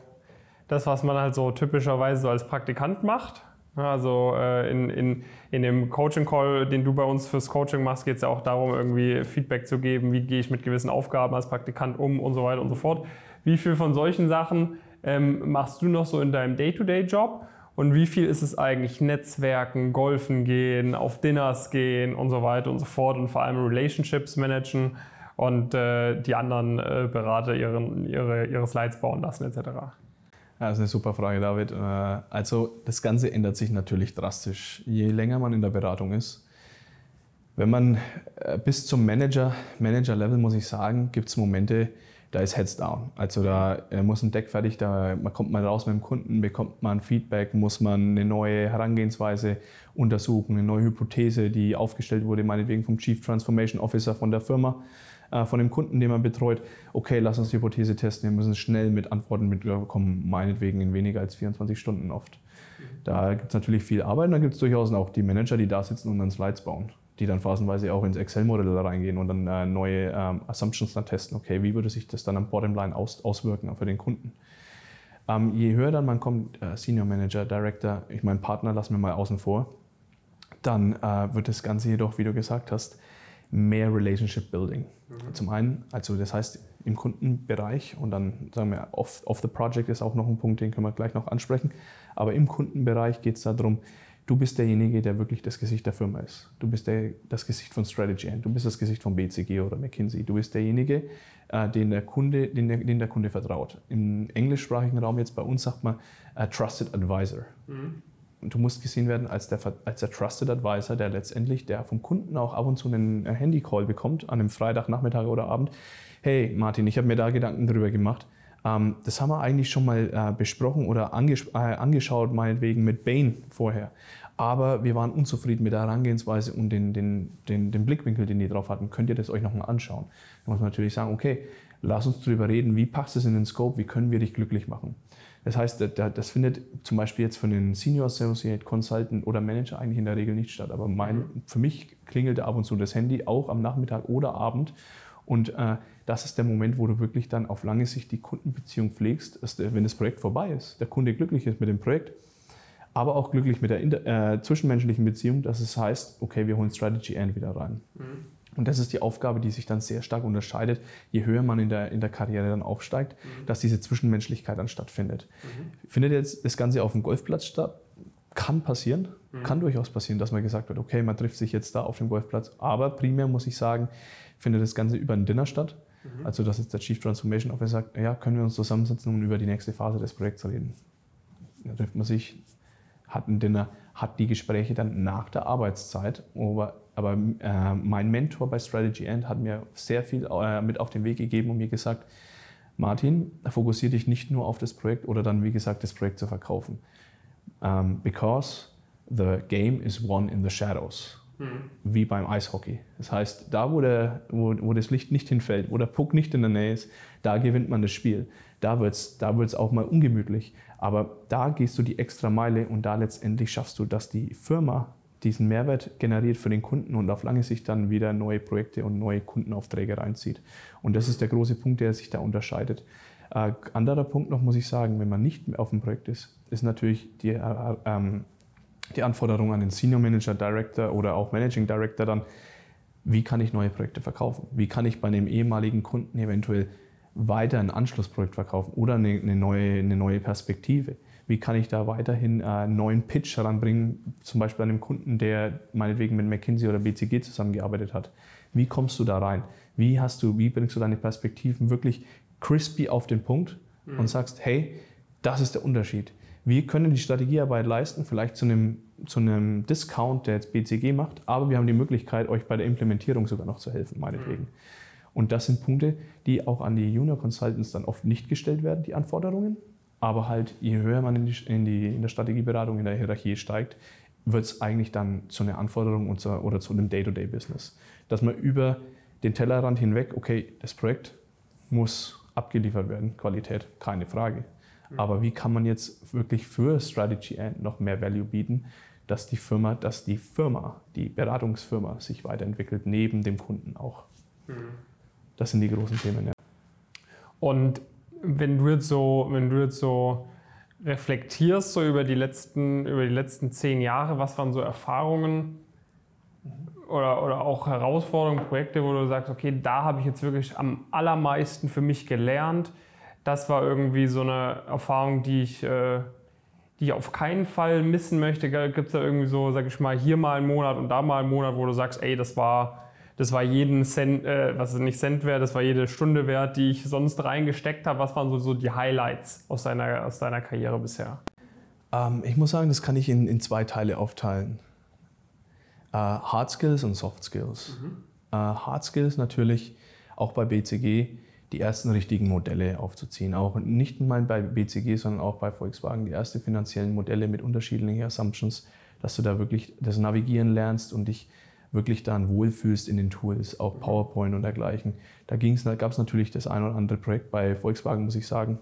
das, was man halt so typischerweise so als Praktikant macht? Also äh, in, in, in dem Coaching-Call, den du bei uns fürs Coaching machst, geht es ja auch darum, irgendwie Feedback zu geben, wie gehe ich mit gewissen Aufgaben als Praktikant um und so weiter und so fort. Wie viel von solchen Sachen ähm, machst du noch so in deinem Day-to-Day-Job? Und wie viel ist es eigentlich Netzwerken, Golfen gehen, auf Dinners gehen und so weiter und so fort und vor allem Relationships managen und äh, die anderen äh, Berater ihren, ihre, ihre Slides bauen lassen etc.? Das ist eine super Frage, David. Äh, also das Ganze ändert sich natürlich drastisch, je länger man in der Beratung ist. Wenn man äh, bis zum Manager, Manager-Level, muss ich sagen, gibt es Momente, da ist Heads down. Also da muss ein Deck fertig, da kommt man raus mit dem Kunden, bekommt man Feedback, muss man eine neue Herangehensweise untersuchen, eine neue Hypothese, die aufgestellt wurde, meinetwegen vom Chief Transformation Officer von der Firma äh, von dem Kunden, den man betreut, okay, lass uns die Hypothese testen, wir müssen schnell mit Antworten mitkommen, meinetwegen in weniger als 24 Stunden oft. Da gibt es natürlich viel Arbeit und dann gibt es durchaus auch die Manager, die da sitzen und dann Slides bauen, die dann phasenweise auch ins Excel-Modell reingehen und dann äh, neue ähm, Assumptions dann testen, okay, wie würde sich das dann am Bottomline aus, auswirken für den Kunden. Ähm, je höher dann man kommt, äh, Senior Manager, Director, ich meine Partner lassen wir mal außen vor, dann äh, wird das Ganze jedoch, wie du gesagt hast, mehr Relationship Building. Mhm. Zum einen, also das heißt im Kundenbereich und dann sagen wir, off, off the project ist auch noch ein Punkt, den können wir gleich noch ansprechen. Aber im Kundenbereich geht es darum, du bist derjenige, der wirklich das Gesicht der Firma ist. Du bist der, das Gesicht von Strategy du bist das Gesicht von BCG oder McKinsey. Du bist derjenige, äh, den, der Kunde, den, der, den der Kunde vertraut. Im englischsprachigen Raum jetzt bei uns sagt man uh, Trusted Advisor. Mhm. Du musst gesehen werden als der, als der Trusted Advisor, der letztendlich, der vom Kunden auch ab und zu einen Handy-Call bekommt, an einem Freitagnachmittag oder Abend. Hey Martin, ich habe mir da Gedanken drüber gemacht. Ähm, das haben wir eigentlich schon mal äh, besprochen oder anges äh, angeschaut, meinetwegen mit Bain vorher. Aber wir waren unzufrieden mit der Herangehensweise und den, den, den, den Blickwinkel, den die drauf hatten. Könnt ihr das euch nochmal anschauen? Da muss man natürlich sagen, okay, lass uns darüber reden, wie passt es in den Scope, wie können wir dich glücklich machen. Das heißt, das findet zum Beispiel jetzt von den Senior Associate, Consultant oder Manager eigentlich in der Regel nicht statt. Aber mein, mhm. für mich klingelte ab und zu das Handy auch am Nachmittag oder Abend. Und äh, das ist der Moment, wo du wirklich dann auf lange Sicht die Kundenbeziehung pflegst, der, wenn das Projekt vorbei ist, der Kunde glücklich ist mit dem Projekt, aber auch glücklich mit der äh, zwischenmenschlichen Beziehung, dass es heißt, okay, wir holen Strategy End wieder rein. Mhm. Und das ist die Aufgabe, die sich dann sehr stark unterscheidet, je höher man in der, in der Karriere dann aufsteigt, mhm. dass diese Zwischenmenschlichkeit dann stattfindet. Mhm. Findet jetzt das Ganze auf dem Golfplatz statt? Kann passieren, mhm. kann durchaus passieren, dass man gesagt wird, okay, man trifft sich jetzt da auf dem Golfplatz, aber primär muss ich sagen, findet das Ganze über ein Dinner statt. Mhm. Also, dass jetzt der Chief Transformation Officer sagt, ja, können wir uns zusammensetzen und über die nächste Phase des Projekts reden. Da trifft man sich, hat ein Dinner, hat die Gespräche dann nach der Arbeitszeit, aber aber äh, mein Mentor bei Strategy End hat mir sehr viel äh, mit auf den Weg gegeben und mir gesagt, Martin, fokussiere dich nicht nur auf das Projekt oder dann, wie gesagt, das Projekt zu verkaufen. Um, ähm, because the game is won in the shadows. Mhm. Wie beim Eishockey. Das heißt, da, wo, der, wo, wo das Licht nicht hinfällt, wo der Puck nicht in der Nähe ist, da gewinnt man das Spiel. Da wird es da wird's auch mal ungemütlich. Aber da gehst du die extra Meile und da letztendlich schaffst du, dass die Firma diesen Mehrwert generiert für den Kunden und auf lange Sicht dann wieder neue Projekte und neue Kundenaufträge reinzieht. Und das ist der große Punkt, der sich da unterscheidet. Äh, anderer Punkt noch muss ich sagen, wenn man nicht mehr auf dem Projekt ist, ist natürlich die, äh, ähm, die Anforderung an den Senior Manager, Director oder auch Managing Director dann, wie kann ich neue Projekte verkaufen? Wie kann ich bei einem ehemaligen Kunden eventuell weiter ein Anschlussprojekt verkaufen oder eine, eine, neue, eine neue Perspektive? Wie kann ich da weiterhin äh, einen neuen Pitch heranbringen, zum Beispiel an einem Kunden, der meinetwegen mit McKinsey oder BCG zusammengearbeitet hat. Wie kommst du da rein? Wie hast du, wie bringst du deine Perspektiven wirklich crispy auf den Punkt mhm. und sagst, hey, das ist der Unterschied. Wir können die Strategiearbeit leisten, vielleicht zu einem, zu einem Discount, der jetzt BCG macht, aber wir haben die Möglichkeit, euch bei der Implementierung sogar noch zu helfen, meinetwegen. Mhm. Und das sind Punkte, die auch an die Junior Consultants dann oft nicht gestellt werden, die Anforderungen, aber halt, je höher man in, die, in, die, in der Strategieberatung, in der Hierarchie steigt, wird es eigentlich dann zu einer Anforderung und zu, oder zu einem Day-to-Day-Business. Dass man über den Tellerrand hinweg, okay, das Projekt muss abgeliefert werden, Qualität, keine Frage. Mhm. Aber wie kann man jetzt wirklich für Strategy End noch mehr Value bieten, dass die Firma, dass die Firma, die Beratungsfirma sich weiterentwickelt, neben dem Kunden auch. Mhm. Das sind die großen Themen. Ja. Und wenn du jetzt so, wenn du jetzt so reflektierst so über die letzten, über die letzten zehn Jahre, was waren so Erfahrungen oder, oder auch Herausforderungen, Projekte, wo du sagst, okay, da habe ich jetzt wirklich am allermeisten für mich gelernt. Das war irgendwie so eine Erfahrung, die ich, äh, die ich auf keinen Fall missen möchte. Gibt es da irgendwie so, sag ich mal, hier mal einen Monat und da mal einen Monat, wo du sagst, ey, das war das war jeden Cent, äh, was nicht Cent wert, das war jede Stunde wert, die ich sonst reingesteckt habe. Was waren so, so die Highlights aus deiner, aus deiner Karriere bisher? Ähm, ich muss sagen, das kann ich in, in zwei Teile aufteilen. Äh, Hard Skills und Soft Skills. Mhm. Äh, Hard Skills natürlich auch bei BCG die ersten richtigen Modelle aufzuziehen. Auch nicht mal bei BCG, sondern auch bei Volkswagen die ersten finanziellen Modelle mit unterschiedlichen Assumptions, dass du da wirklich das Navigieren lernst und dich wirklich dann wohlfühlst in den Tools, auch PowerPoint und dergleichen. Da, da gab es natürlich das ein oder andere Projekt bei Volkswagen, muss ich sagen,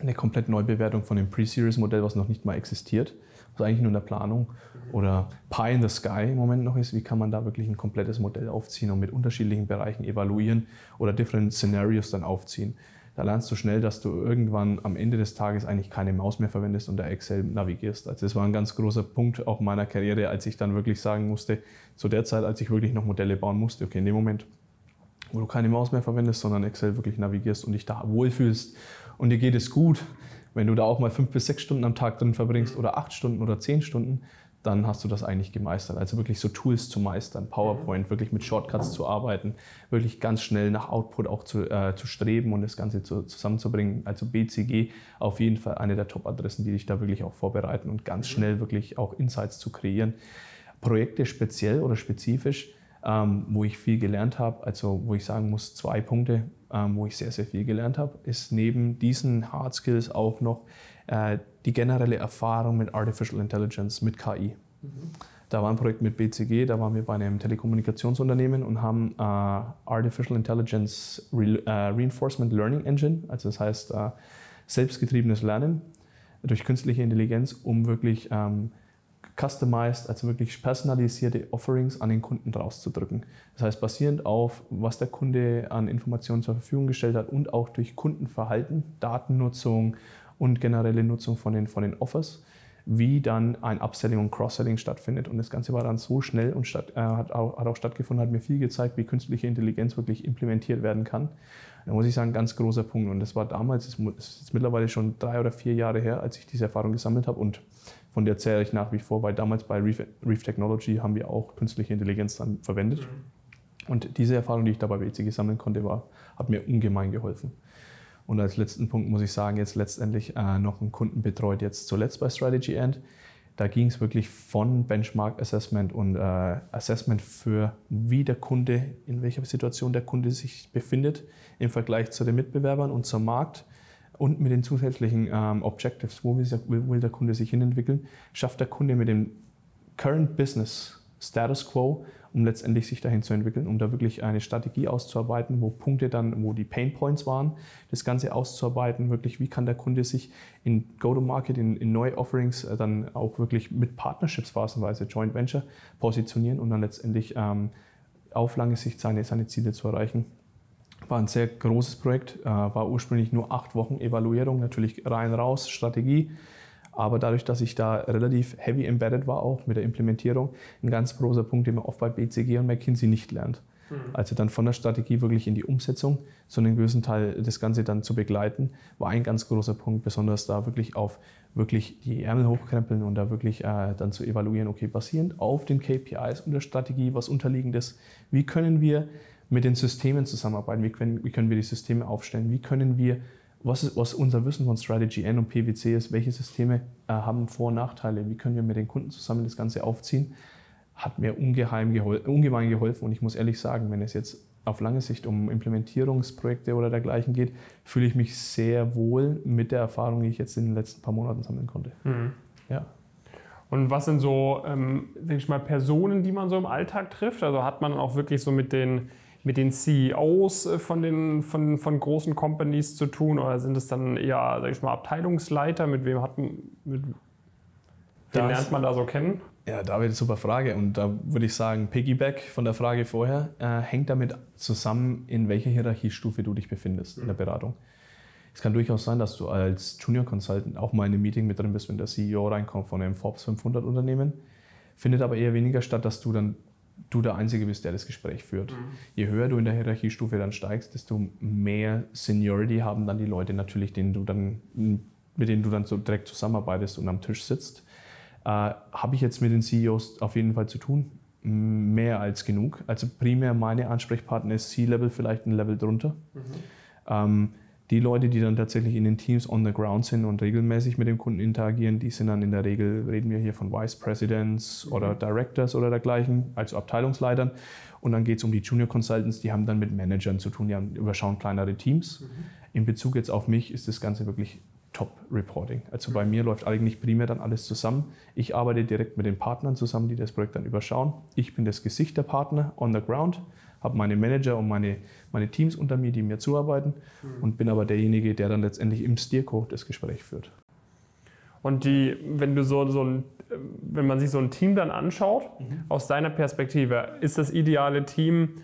eine komplett Neubewertung von dem Pre-Series-Modell, was noch nicht mal existiert, was eigentlich nur in der Planung oder Pie in the Sky im Moment noch ist. Wie kann man da wirklich ein komplettes Modell aufziehen und mit unterschiedlichen Bereichen evaluieren oder different Scenarios dann aufziehen? Da lernst du schnell, dass du irgendwann am Ende des Tages eigentlich keine Maus mehr verwendest und der Excel navigierst. Also das war ein ganz großer Punkt auch meiner Karriere, als ich dann wirklich sagen musste, zu der Zeit, als ich wirklich noch Modelle bauen musste, okay, in dem Moment, wo du keine Maus mehr verwendest, sondern Excel wirklich navigierst und dich da wohlfühlst und dir geht es gut, wenn du da auch mal fünf bis sechs Stunden am Tag drin verbringst oder acht Stunden oder zehn Stunden, dann hast du das eigentlich gemeistert. Also wirklich so Tools zu meistern, PowerPoint, wirklich mit Shortcuts zu arbeiten, wirklich ganz schnell nach Output auch zu, äh, zu streben und das Ganze zu, zusammenzubringen. Also BCG auf jeden Fall eine der Top-Adressen, die dich da wirklich auch vorbereiten und ganz schnell wirklich auch Insights zu kreieren. Projekte speziell oder spezifisch, ähm, wo ich viel gelernt habe, also wo ich sagen muss, zwei Punkte, wo ich sehr, sehr viel gelernt habe, ist neben diesen Hard Skills auch noch äh, die generelle Erfahrung mit Artificial Intelligence, mit KI. Mhm. Da war ein Projekt mit BCG, da waren wir bei einem Telekommunikationsunternehmen und haben äh, Artificial Intelligence Re äh, Reinforcement Learning Engine, also das heißt äh, selbstgetriebenes Lernen durch künstliche Intelligenz, um wirklich ähm, customized, also wirklich personalisierte Offerings an den Kunden rauszudrücken. Das heißt, basierend auf, was der Kunde an Informationen zur Verfügung gestellt hat und auch durch Kundenverhalten, Datennutzung und generelle Nutzung von den, von den Offers, wie dann ein Upselling und Cross-Selling stattfindet. Und das Ganze war dann so schnell und statt, äh, hat, auch, hat auch stattgefunden, hat mir viel gezeigt, wie künstliche Intelligenz wirklich implementiert werden kann. Da muss ich sagen, ganz großer Punkt. Und das war damals, das ist jetzt mittlerweile schon drei oder vier Jahre her, als ich diese Erfahrung gesammelt habe. Und von der zähle ich nach wie vor, weil damals bei Reef, Reef Technology haben wir auch künstliche Intelligenz dann verwendet. Mhm. Und diese Erfahrung, die ich da bei WCG sammeln konnte, war, hat mir ungemein geholfen. Und als letzten Punkt muss ich sagen, jetzt letztendlich äh, noch einen Kunden betreut, jetzt zuletzt bei Strategy End. Da ging es wirklich von Benchmark Assessment und äh, Assessment für, wie der Kunde, in welcher Situation der Kunde sich befindet im Vergleich zu den Mitbewerbern und zum Markt und mit den zusätzlichen ähm, Objectives, wo will, der Kunde sich hinentwickeln, schafft der Kunde mit dem Current Business Status Quo um letztendlich sich dahin zu entwickeln, um da wirklich eine Strategie auszuarbeiten, wo Punkte dann, wo die Pain Points waren, das Ganze auszuarbeiten, wirklich, wie kann der Kunde sich in Go-to-Market, in, in neue Offerings äh, dann auch wirklich mit Partnerships phasenweise, Joint Venture positionieren und dann letztendlich ähm, auf lange Sicht seine, seine Ziele zu erreichen. War ein sehr großes Projekt, äh, war ursprünglich nur acht Wochen Evaluierung, natürlich rein raus, Strategie aber dadurch, dass ich da relativ heavy embedded war, auch mit der Implementierung, ein ganz großer Punkt, den man oft bei BCG und McKinsey nicht lernt. Mhm. Also dann von der Strategie wirklich in die Umsetzung, so einen gewissen Teil das Ganze dann zu begleiten, war ein ganz großer Punkt, besonders da wirklich auf wirklich die Ärmel hochkrempeln und da wirklich äh, dann zu evaluieren, okay, basierend auf den KPIs und der Strategie, was unterliegendes, wie können wir mit den Systemen zusammenarbeiten, wie können, wie können wir die Systeme aufstellen, wie können wir was, ist, was unser Wissen von Strategy N und PwC ist, welche Systeme äh, haben Vor- und Nachteile, wie können wir mit den Kunden zusammen das Ganze aufziehen, hat mir ungeheim gehol ungemein geholfen. Und ich muss ehrlich sagen, wenn es jetzt auf lange Sicht um Implementierungsprojekte oder dergleichen geht, fühle ich mich sehr wohl mit der Erfahrung, die ich jetzt in den letzten paar Monaten sammeln konnte. Mhm. Ja. Und was sind so, ähm, ich mal, Personen, die man so im Alltag trifft? Also hat man auch wirklich so mit den mit den CEOs äh, von, den, von, von großen Companies zu tun oder sind es dann eher, sag ich mal, Abteilungsleiter? Mit wem hat mit, wen lernt man da so kennen? Ja, David, super Frage. Und da würde ich sagen, Piggyback von der Frage vorher äh, hängt damit zusammen, in welcher Hierarchiestufe du dich befindest mhm. in der mhm. Beratung. Es kann durchaus sein, dass du als Junior Consultant auch mal in einem Meeting mit drin bist, wenn der CEO reinkommt von einem Forbes 500 Unternehmen. Findet aber eher weniger statt, dass du dann du der Einzige bist, der das Gespräch führt. Mhm. Je höher du in der Hierarchiestufe dann steigst, desto mehr Seniority haben dann die Leute natürlich, denen du dann, mit denen du dann so direkt zusammenarbeitest und am Tisch sitzt. Äh, Habe ich jetzt mit den CEOs auf jeden Fall zu tun? Mehr als genug. Also primär meine Ansprechpartner ist C-Level, vielleicht ein Level drunter. Mhm. Ähm, die Leute, die dann tatsächlich in den Teams on the ground sind und regelmäßig mit dem Kunden interagieren, die sind dann in der Regel, reden wir hier von Vice Presidents mhm. oder Directors oder dergleichen, also Abteilungsleitern. Und dann geht es um die Junior Consultants, die haben dann mit Managern zu tun, die haben, überschauen kleinere Teams. Mhm. In Bezug jetzt auf mich ist das Ganze wirklich Top-Reporting. Also bei mir läuft eigentlich primär dann alles zusammen. Ich arbeite direkt mit den Partnern zusammen, die das Projekt dann überschauen. Ich bin das Gesicht der Partner on the ground habe meine Manager und meine, meine Teams unter mir, die mir zuarbeiten mhm. und bin aber derjenige, der dann letztendlich im Steerco das Gespräch führt. Und die, wenn du so, so ein, wenn man sich so ein Team dann anschaut, mhm. aus deiner Perspektive, ist das ideale Team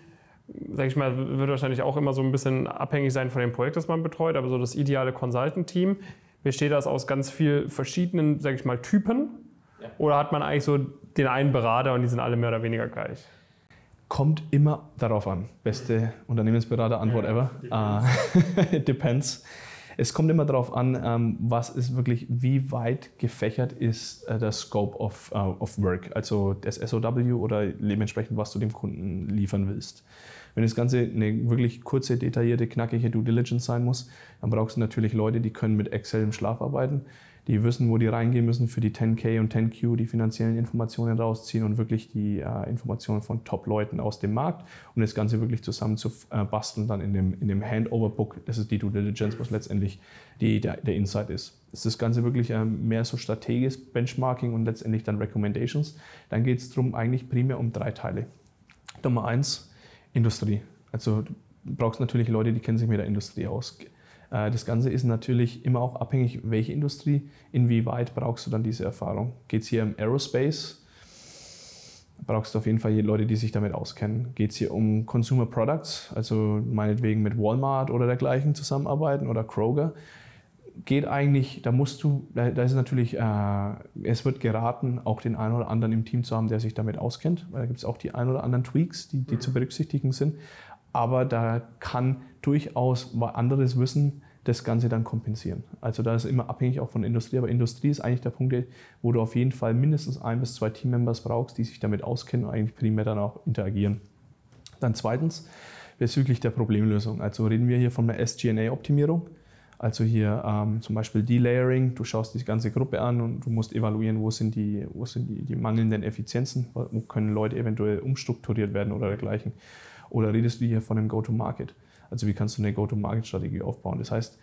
sag ich mal, wird wahrscheinlich auch immer so ein bisschen abhängig sein von dem Projekt, das man betreut, aber so das ideale Consultant-Team, besteht das aus ganz vielen verschiedenen, sag ich mal, Typen? Ja. Oder hat man eigentlich so den einen Berater und die sind alle mehr oder weniger gleich? Kommt immer darauf an. Beste Unternehmensberater-Antwort ever. Depends. Uh, depends. Es kommt immer darauf an, ähm, was ist wirklich, wie weit gefächert ist äh, der Scope of, uh, of Work, also das SOW oder dementsprechend, was du dem Kunden liefern willst. Wenn das Ganze eine wirklich kurze, detaillierte, knackige Due Diligence sein muss, dann brauchst du natürlich Leute, die können mit Excel im Schlaf arbeiten die wissen, wo die reingehen müssen für die 10K und 10Q, die finanziellen Informationen rausziehen und wirklich die äh, Informationen von Top-Leuten aus dem Markt und das Ganze wirklich zusammen zu äh, basteln dann in dem, in dem Handover-Book. Das ist die Due Diligence, was letztendlich die, der, der Insight ist. Ist das Ganze wirklich äh, mehr so strategisches Benchmarking und letztendlich dann Recommendations? Dann geht es darum eigentlich primär um drei Teile. Nummer eins, Industrie. Also du brauchst natürlich Leute, die kennen sich mit der Industrie aus das Ganze ist natürlich immer auch abhängig, welche Industrie, inwieweit brauchst du dann diese Erfahrung. Geht es hier im Aerospace? Brauchst du auf jeden Fall Leute, die sich damit auskennen. Geht es hier um Consumer Products, also meinetwegen mit Walmart oder dergleichen zusammenarbeiten oder Kroger? Geht eigentlich, da musst du, da, ist natürlich, äh, es wird geraten, auch den einen oder anderen im Team zu haben, der sich damit auskennt, weil da gibt es auch die ein oder anderen Tweaks, die, die mhm. zu berücksichtigen sind aber da kann durchaus anderes Wissen das Ganze dann kompensieren. Also da ist immer abhängig auch von Industrie, aber Industrie ist eigentlich der Punkt, wo du auf jeden Fall mindestens ein bis zwei Teammembers brauchst, die sich damit auskennen und eigentlich primär dann auch interagieren. Dann zweitens bezüglich der Problemlösung. Also reden wir hier von einer SGNA-Optimierung. Also hier ähm, zum Beispiel Delayering, du schaust die ganze Gruppe an und du musst evaluieren, wo sind die, wo sind die, die mangelnden Effizienzen, wo können Leute eventuell umstrukturiert werden oder dergleichen. Oder redest du hier von einem Go-to-Market? Also wie kannst du eine Go-to-Market-Strategie aufbauen? Das heißt,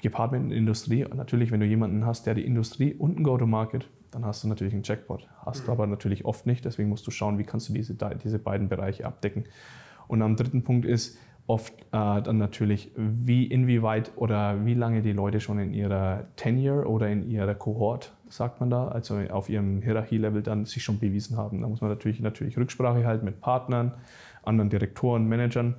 gepaart mit der Industrie, natürlich, wenn du jemanden hast, der die Industrie und ein Go-to-Market, dann hast du natürlich einen Jackpot. Hast du mhm. aber natürlich oft nicht, deswegen musst du schauen, wie kannst du diese, diese beiden Bereiche abdecken. Und am dritten Punkt ist oft äh, dann natürlich, wie inwieweit oder wie lange die Leute schon in ihrer Tenure oder in ihrer Cohort, sagt man da, also auf ihrem Hierarchielevel dann sich schon bewiesen haben. Da muss man natürlich, natürlich Rücksprache halten mit Partnern, anderen Direktoren, Managern.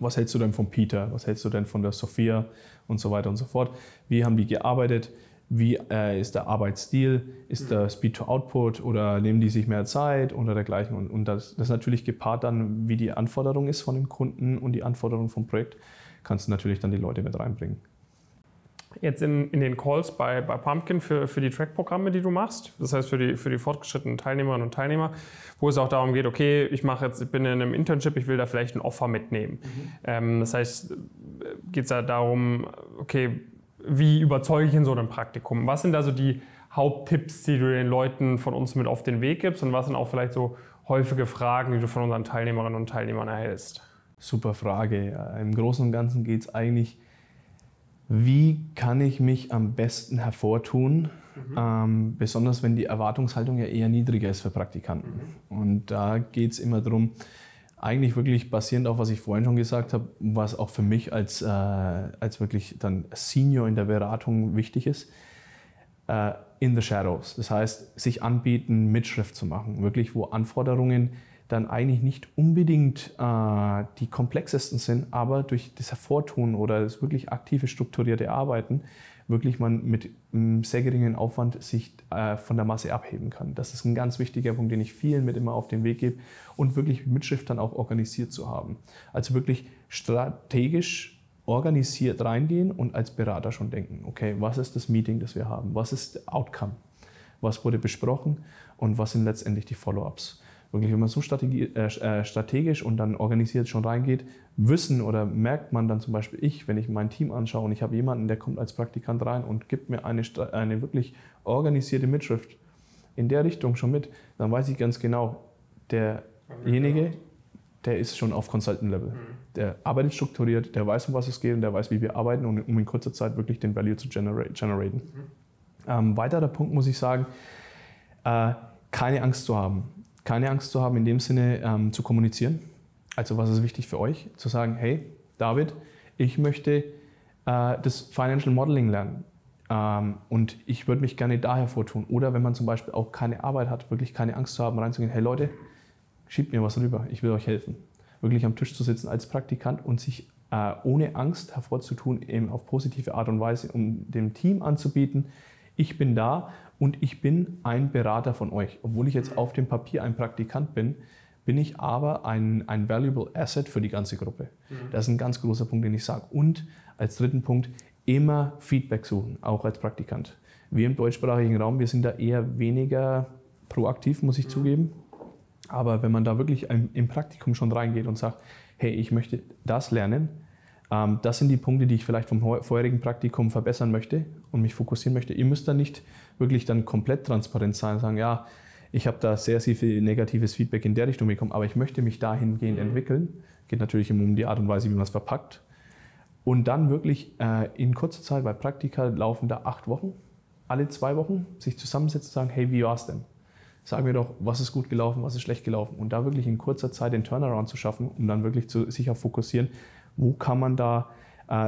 Was hältst du denn von Peter? Was hältst du denn von der Sophia? Und so weiter und so fort. Wie haben die gearbeitet? Wie äh, ist der Arbeitsstil? Ist der Speed to Output oder nehmen die sich mehr Zeit oder dergleichen? Und, und das, das natürlich gepaart dann, wie die Anforderung ist von dem Kunden und die Anforderung vom Projekt, kannst du natürlich dann die Leute mit reinbringen jetzt in, in den Calls bei, bei Pumpkin für, für die Track-Programme, die du machst, das heißt für die, für die fortgeschrittenen Teilnehmerinnen und Teilnehmer, wo es auch darum geht, okay, ich mache jetzt, ich bin in einem Internship, ich will da vielleicht ein Offer mitnehmen. Mhm. Ähm, das heißt, geht es da darum, okay, wie überzeuge ich in so einem Praktikum? Was sind da so die Haupttipps, die du den Leuten von uns mit auf den Weg gibst und was sind auch vielleicht so häufige Fragen, die du von unseren Teilnehmerinnen und Teilnehmern erhältst? Super Frage. Im Großen und Ganzen geht es eigentlich wie kann ich mich am besten hervortun, mhm. ähm, besonders wenn die Erwartungshaltung ja eher niedriger ist für Praktikanten. Mhm. Und da geht es immer darum, eigentlich wirklich basierend auf, was ich vorhin schon gesagt habe, was auch für mich als, äh, als wirklich dann Senior in der Beratung wichtig ist, äh, in the shadows. Das heißt, sich anbieten, Mitschrift zu machen, wirklich wo Anforderungen dann eigentlich nicht unbedingt äh, die komplexesten sind, aber durch das Hervortun oder das wirklich aktive, strukturierte Arbeiten wirklich man mit einem sehr geringen Aufwand sich äh, von der Masse abheben kann. Das ist ein ganz wichtiger Punkt, den ich vielen mit immer auf den Weg gebe und wirklich Mitschrift dann auch organisiert zu haben. Also wirklich strategisch organisiert reingehen und als Berater schon denken, okay, was ist das Meeting, das wir haben? Was ist der Outcome? Was wurde besprochen und was sind letztendlich die Follow-ups? Wirklich, wenn man so äh, äh, strategisch und dann organisiert schon reingeht, wissen oder merkt man dann zum Beispiel ich, wenn ich mein Team anschaue und ich habe jemanden, der kommt als Praktikant rein und gibt mir eine, eine wirklich organisierte Mitschrift in der Richtung schon mit, dann weiß ich ganz genau, derjenige, der ist schon auf Consultant-Level. Mhm. Der arbeitet strukturiert, der weiß, um was es geht und der weiß, wie wir arbeiten, um in kurzer Zeit wirklich den Value zu generaten. Mhm. Ähm, weiterer Punkt muss ich sagen, äh, keine Angst zu haben keine Angst zu haben, in dem Sinne ähm, zu kommunizieren. Also was ist wichtig für euch? Zu sagen, hey, David, ich möchte äh, das Financial Modeling lernen. Ähm, und ich würde mich gerne da hervortun. Oder wenn man zum Beispiel auch keine Arbeit hat, wirklich keine Angst zu haben, reinzugehen, hey Leute, schiebt mir was rüber, ich will euch helfen. wirklich am Tisch zu sitzen als Praktikant und sich äh, ohne Angst hervorzutun, eben auf positive Art und Weise, um dem Team anzubieten, ich bin da und ich bin ein Berater von euch. Obwohl ich jetzt auf dem Papier ein Praktikant bin, bin ich aber ein, ein valuable Asset für die ganze Gruppe. Mhm. Das ist ein ganz großer Punkt, den ich sage. Und als dritten Punkt, immer Feedback suchen, auch als Praktikant. Wir im deutschsprachigen Raum, wir sind da eher weniger proaktiv, muss ich mhm. zugeben. Aber wenn man da wirklich im Praktikum schon reingeht und sagt, hey, ich möchte das lernen, ähm, das sind die Punkte, die ich vielleicht vom vorherigen Praktikum verbessern möchte und mich fokussieren möchte. Ihr müsst da nicht wirklich dann komplett transparent sein und sagen, ja, ich habe da sehr, sehr viel negatives Feedback in der Richtung bekommen, aber ich möchte mich dahingehend mhm. entwickeln. Geht natürlich um die Art und Weise, wie man es verpackt. Und dann wirklich äh, in kurzer Zeit, weil Praktika laufen da acht Wochen, alle zwei Wochen sich zusammensetzen und sagen, hey, wie war es denn? Sag mir doch, was ist gut gelaufen, was ist schlecht gelaufen. Und da wirklich in kurzer Zeit den Turnaround zu schaffen, um dann wirklich zu, sich auf fokussieren, wo kann man da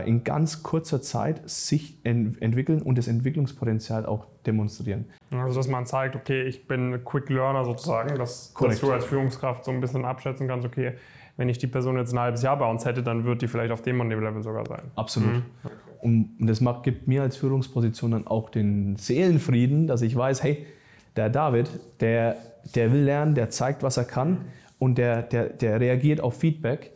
in ganz kurzer Zeit sich ent entwickeln und das Entwicklungspotenzial auch demonstrieren. Also dass man zeigt, okay, ich bin Quick Learner sozusagen, dass, dass du als Führungskraft so ein bisschen abschätzen kannst, okay, wenn ich die Person jetzt ein halbes Jahr bei uns hätte, dann wird die vielleicht auf dem und dem Level sogar sein. Absolut. Mhm. Und das macht, gibt mir als Führungsposition dann auch den Seelenfrieden, dass ich weiß, hey, der David, der, der will lernen, der zeigt, was er kann und der, der, der reagiert auf Feedback.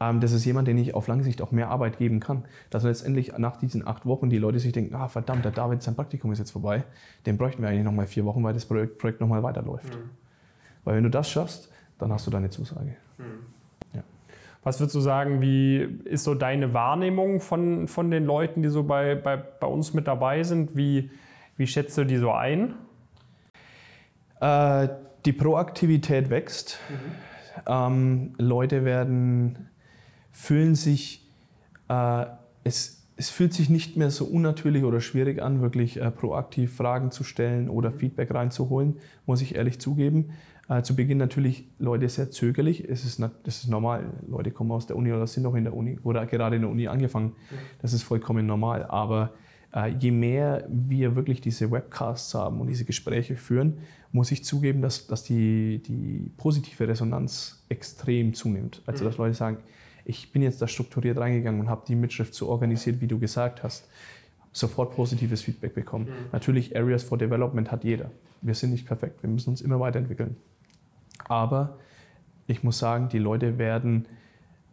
Ähm, das ist jemand, den ich auf lange Sicht auch mehr Arbeit geben kann. Dass letztendlich nach diesen acht Wochen die Leute sich denken, ah verdammt, der David, sein Praktikum ist jetzt vorbei. Den bräuchten wir eigentlich nochmal vier Wochen, weil das Projekt, Projekt nochmal weiterläuft. Mhm. Weil wenn du das schaffst, dann hast du deine Zusage. Mhm. Ja. Was würdest du sagen, wie ist so deine Wahrnehmung von, von den Leuten, die so bei, bei, bei uns mit dabei sind? Wie, wie schätzt du die so ein? Äh, die Proaktivität wächst. Mhm. Ähm, Leute werden fühlen sich, äh, es, es fühlt sich nicht mehr so unnatürlich oder schwierig an, wirklich äh, proaktiv Fragen zu stellen oder Feedback reinzuholen, muss ich ehrlich zugeben. Äh, zu Beginn natürlich Leute sehr zögerlich. Es ist, das ist normal. Leute kommen aus der Uni oder sind noch in der Uni oder gerade in der Uni angefangen. Das ist vollkommen normal. Aber äh, je mehr wir wirklich diese Webcasts haben und diese Gespräche führen, muss ich zugeben, dass, dass die, die positive Resonanz extrem zunimmt. Also dass Leute sagen, ich bin jetzt da strukturiert reingegangen und habe die Mitschrift so organisiert, wie du gesagt hast, sofort positives Feedback bekommen. Mhm. Natürlich, Areas for Development hat jeder. Wir sind nicht perfekt, wir müssen uns immer weiterentwickeln. Aber ich muss sagen, die Leute werden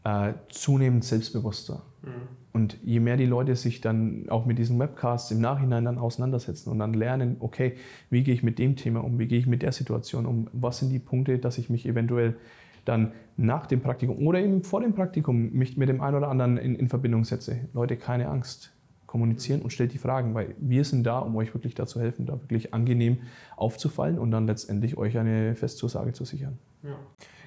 äh, zunehmend selbstbewusster. Mhm. Und je mehr die Leute sich dann auch mit diesen Webcasts im Nachhinein dann auseinandersetzen und dann lernen, okay, wie gehe ich mit dem Thema um, wie gehe ich mit der Situation um, was sind die Punkte, dass ich mich eventuell dann nach dem Praktikum oder eben vor dem Praktikum mich mit dem einen oder anderen in, in Verbindung setze. Leute, keine Angst. Kommunizieren und stellt die Fragen, weil wir sind da, um euch wirklich dazu helfen, da wirklich angenehm aufzufallen und dann letztendlich euch eine Festzusage zu sichern. Ja.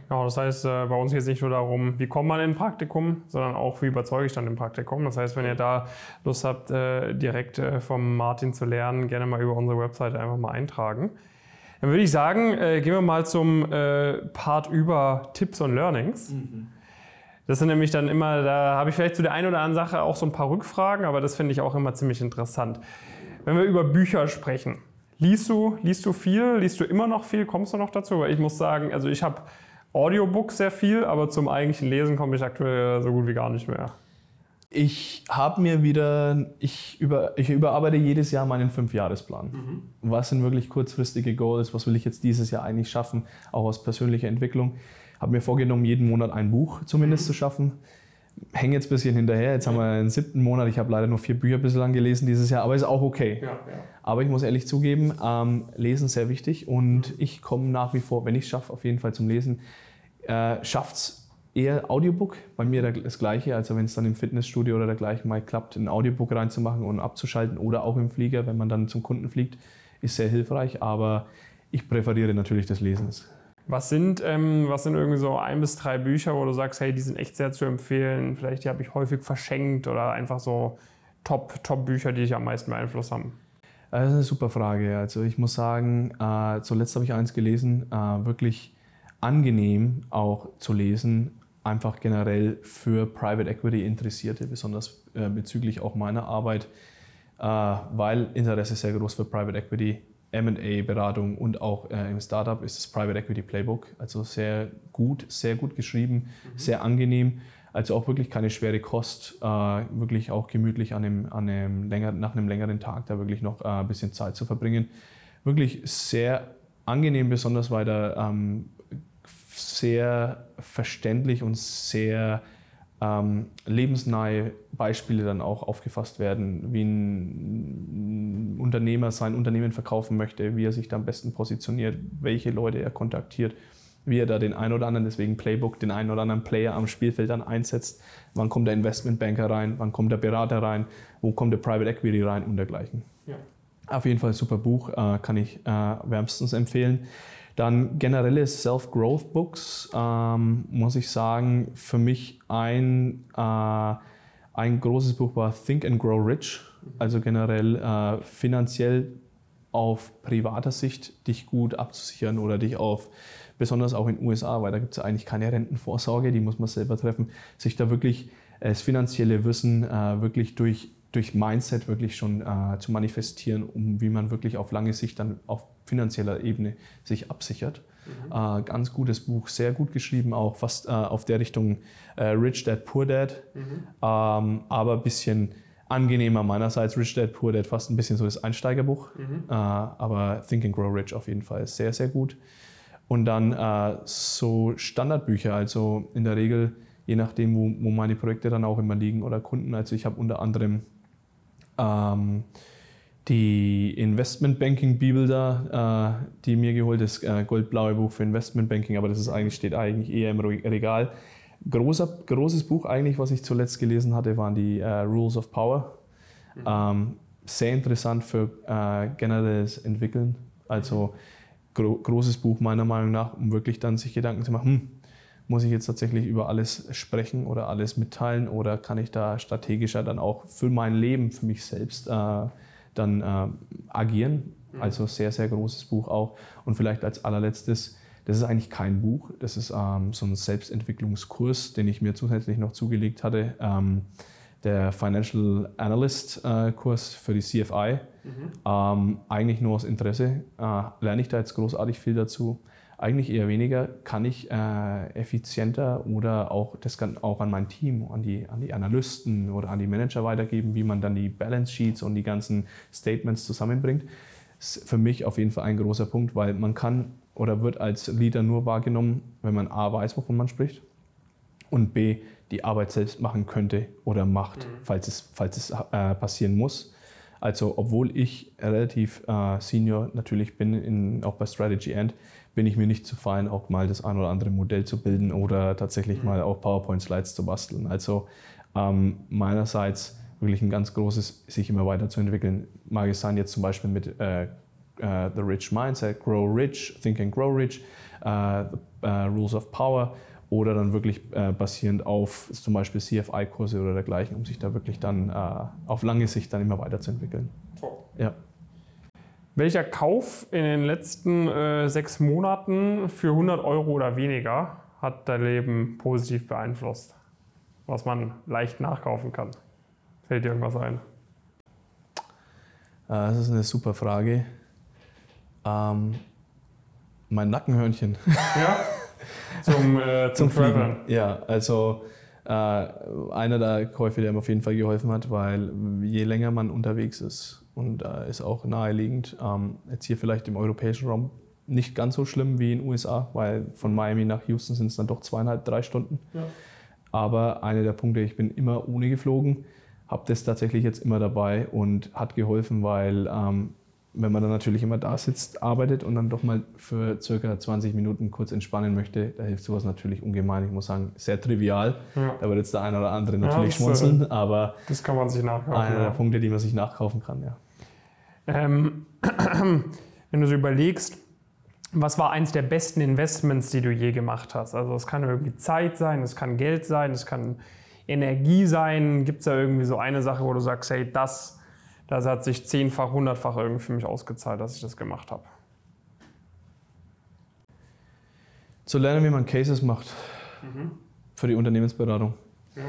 Genau, das heißt, äh, bei uns geht es nicht nur darum, wie kommt man in ein Praktikum, sondern auch, wie überzeuge ich dann im Praktikum. Das heißt, wenn ihr da Lust habt, äh, direkt äh, vom Martin zu lernen, gerne mal über unsere Webseite einfach mal eintragen. Dann würde ich sagen, äh, gehen wir mal zum äh, Part über Tipps und Learnings. Mhm. Das sind nämlich dann immer, da habe ich vielleicht zu der einen oder anderen Sache auch so ein paar Rückfragen, aber das finde ich auch immer ziemlich interessant. Wenn wir über Bücher sprechen, liest du, liest du viel, liest du immer noch viel, kommst du noch dazu? Weil ich muss sagen, also ich habe Audiobook sehr viel, aber zum eigentlichen Lesen komme ich aktuell so gut wie gar nicht mehr. Ich habe mir wieder, ich, über, ich überarbeite jedes Jahr meinen Fünfjahresplan. Mhm. Was sind wirklich kurzfristige Goals? Was will ich jetzt dieses Jahr eigentlich schaffen? Auch aus persönlicher Entwicklung. Habe mir vorgenommen, jeden Monat ein Buch zumindest mhm. zu schaffen. Hänge jetzt ein bisschen hinterher. Jetzt haben wir den siebten Monat. Ich habe leider nur vier Bücher bislang gelesen dieses Jahr, aber ist auch okay. Ja, ja. Aber ich muss ehrlich zugeben, ähm, Lesen sehr wichtig und ich komme nach wie vor, wenn ich es schaffe, auf jeden Fall zum Lesen. Äh, Schafft es eher Audiobook. Bei mir das Gleiche. Also wenn es dann im Fitnessstudio oder dergleichen mal klappt, ein Audiobook reinzumachen und abzuschalten oder auch im Flieger, wenn man dann zum Kunden fliegt, ist sehr hilfreich. Aber ich präferiere natürlich das Lesen. Was sind, ähm, was sind irgendwie so ein bis drei Bücher, wo du sagst, hey, die sind echt sehr zu empfehlen, vielleicht die habe ich häufig verschenkt oder einfach so Top-Bücher, Top die dich am meisten beeinflusst haben? Das ist eine super Frage. Also ich muss sagen, äh, zuletzt habe ich eins gelesen, äh, wirklich angenehm auch zu lesen, einfach generell für Private Equity Interessierte, besonders äh, bezüglich auch meiner Arbeit, äh, weil Interesse sehr groß für Private Equity MA-Beratung und auch äh, im Startup ist das Private Equity Playbook. Also sehr gut, sehr gut geschrieben, mhm. sehr angenehm. Also auch wirklich keine schwere Kost, wirklich auch gemütlich an einem, an einem länger, nach einem längeren Tag da wirklich noch ein bisschen Zeit zu verbringen. Wirklich sehr angenehm, besonders weil da ähm, sehr verständlich und sehr ähm, lebensnahe Beispiele dann auch aufgefasst werden, wie ein Unternehmer sein Unternehmen verkaufen möchte, wie er sich da am besten positioniert, welche Leute er kontaktiert, wie er da den einen oder anderen, deswegen Playbook, den einen oder anderen Player am Spielfeld dann einsetzt, wann kommt der Investmentbanker rein, wann kommt der Berater rein, wo kommt der Private Equity rein und dergleichen. Ja. Auf jeden Fall ein super Buch, äh, kann ich äh, wärmstens empfehlen. Dann generelle Self-Growth-Books, ähm, muss ich sagen, für mich ein, äh, ein großes Buch war Think and Grow Rich, also generell äh, finanziell auf privater Sicht dich gut abzusichern oder dich auf, besonders auch in den USA, weil da gibt es eigentlich keine Rentenvorsorge, die muss man selber treffen, sich da wirklich das finanzielle Wissen äh, wirklich durch durch Mindset wirklich schon äh, zu manifestieren, um wie man wirklich auf lange Sicht dann auf finanzieller Ebene sich absichert. Mhm. Äh, ganz gutes Buch, sehr gut geschrieben, auch fast äh, auf der Richtung äh, Rich Dad, Poor Dad, mhm. ähm, aber ein bisschen angenehmer meinerseits. Rich Dad, Poor Dad, fast ein bisschen so das Einsteigerbuch, mhm. Äh, aber Think and Grow Rich auf jeden Fall sehr, sehr gut. Und dann äh, so Standardbücher, also in der Regel je nachdem, wo, wo meine Projekte dann auch immer liegen oder Kunden. Also ich habe unter anderem ähm, die Investmentbanking-Bibel da, äh, die mir geholt ist, äh, goldblaue Buch für Investmentbanking, aber das ist eigentlich, steht eigentlich eher im Regal. Großer, großes Buch eigentlich, was ich zuletzt gelesen hatte, waren die äh, Rules of Power. Mhm. Ähm, sehr interessant für äh, generelles Entwickeln. Also gro großes Buch meiner Meinung nach, um wirklich dann sich Gedanken zu machen, hm, muss ich jetzt tatsächlich über alles sprechen oder alles mitteilen oder kann ich da strategischer dann auch für mein Leben, für mich selbst dann äh, agieren? Mhm. Also sehr, sehr großes Buch auch. Und vielleicht als allerletztes, das ist eigentlich kein Buch, das ist ähm, so ein Selbstentwicklungskurs, den ich mir zusätzlich noch zugelegt hatte. Ähm, der Financial Analyst äh, Kurs für die CFI. Mhm. Ähm, eigentlich nur aus Interesse. Äh, lerne ich da jetzt großartig viel dazu. Eigentlich eher weniger. Kann ich äh, effizienter oder auch das kann auch an mein Team, an die, an die Analysten oder an die Manager weitergeben, wie man dann die Balance Sheets und die ganzen Statements zusammenbringt. Ist für mich auf jeden Fall ein großer Punkt, weil man kann oder wird als Leader nur wahrgenommen, wenn man A weiß, wovon man spricht und B die Arbeit selbst machen könnte oder macht, mhm. falls es, falls es äh, passieren muss. Also obwohl ich relativ äh, senior natürlich bin, in, auch bei Strategy End, bin ich mir nicht zu fein, auch mal das ein oder andere Modell zu bilden oder tatsächlich mhm. mal auch PowerPoint-Slides zu basteln. Also ähm, meinerseits wirklich ein ganz großes, sich immer weiterzuentwickeln. Mag es sein jetzt zum Beispiel mit äh, uh, The Rich Mindset, Grow Rich, Think and Grow Rich, uh, the, uh, Rules of Power oder dann wirklich basierend auf zum Beispiel CFI-Kurse oder dergleichen, um sich da wirklich dann auf lange Sicht dann immer weiterzuentwickeln. Oh. Ja. Welcher Kauf in den letzten äh, sechs Monaten für 100 Euro oder weniger hat dein Leben positiv beeinflusst? Was man leicht nachkaufen kann. Fällt dir irgendwas ein? Ah, das ist eine super Frage. Ähm, mein Nackenhörnchen. Ja, zum, äh, zum, zum Traveln. Ja, also äh, einer der Käufe, der mir auf jeden Fall geholfen hat, weil je länger man unterwegs ist, und äh, ist auch naheliegend. Ähm, jetzt hier vielleicht im europäischen Raum nicht ganz so schlimm wie in den USA, weil von Miami nach Houston sind es dann doch zweieinhalb, drei Stunden. Ja. Aber einer der Punkte, ich bin immer ohne geflogen, habe das tatsächlich jetzt immer dabei und hat geholfen, weil ähm, wenn man dann natürlich immer da sitzt, arbeitet und dann doch mal für circa 20 Minuten kurz entspannen möchte, da hilft sowas natürlich ungemein. Ich muss sagen, sehr trivial. Ja. Da wird jetzt der eine oder andere natürlich ja, schmunzeln, äh, aber das kann man sich nachkaufen. Einer der Punkte, die man sich nachkaufen kann, ja. Ähm, wenn du so überlegst, was war eins der besten Investments, die du je gemacht hast? Also es kann irgendwie Zeit sein, es kann Geld sein, es kann Energie sein. Gibt es da irgendwie so eine Sache, wo du sagst, hey, das, das hat sich zehnfach, hundertfach irgendwie für mich ausgezahlt, dass ich das gemacht habe? Zu lernen, wie man Cases macht mhm. für die Unternehmensberatung. Ja.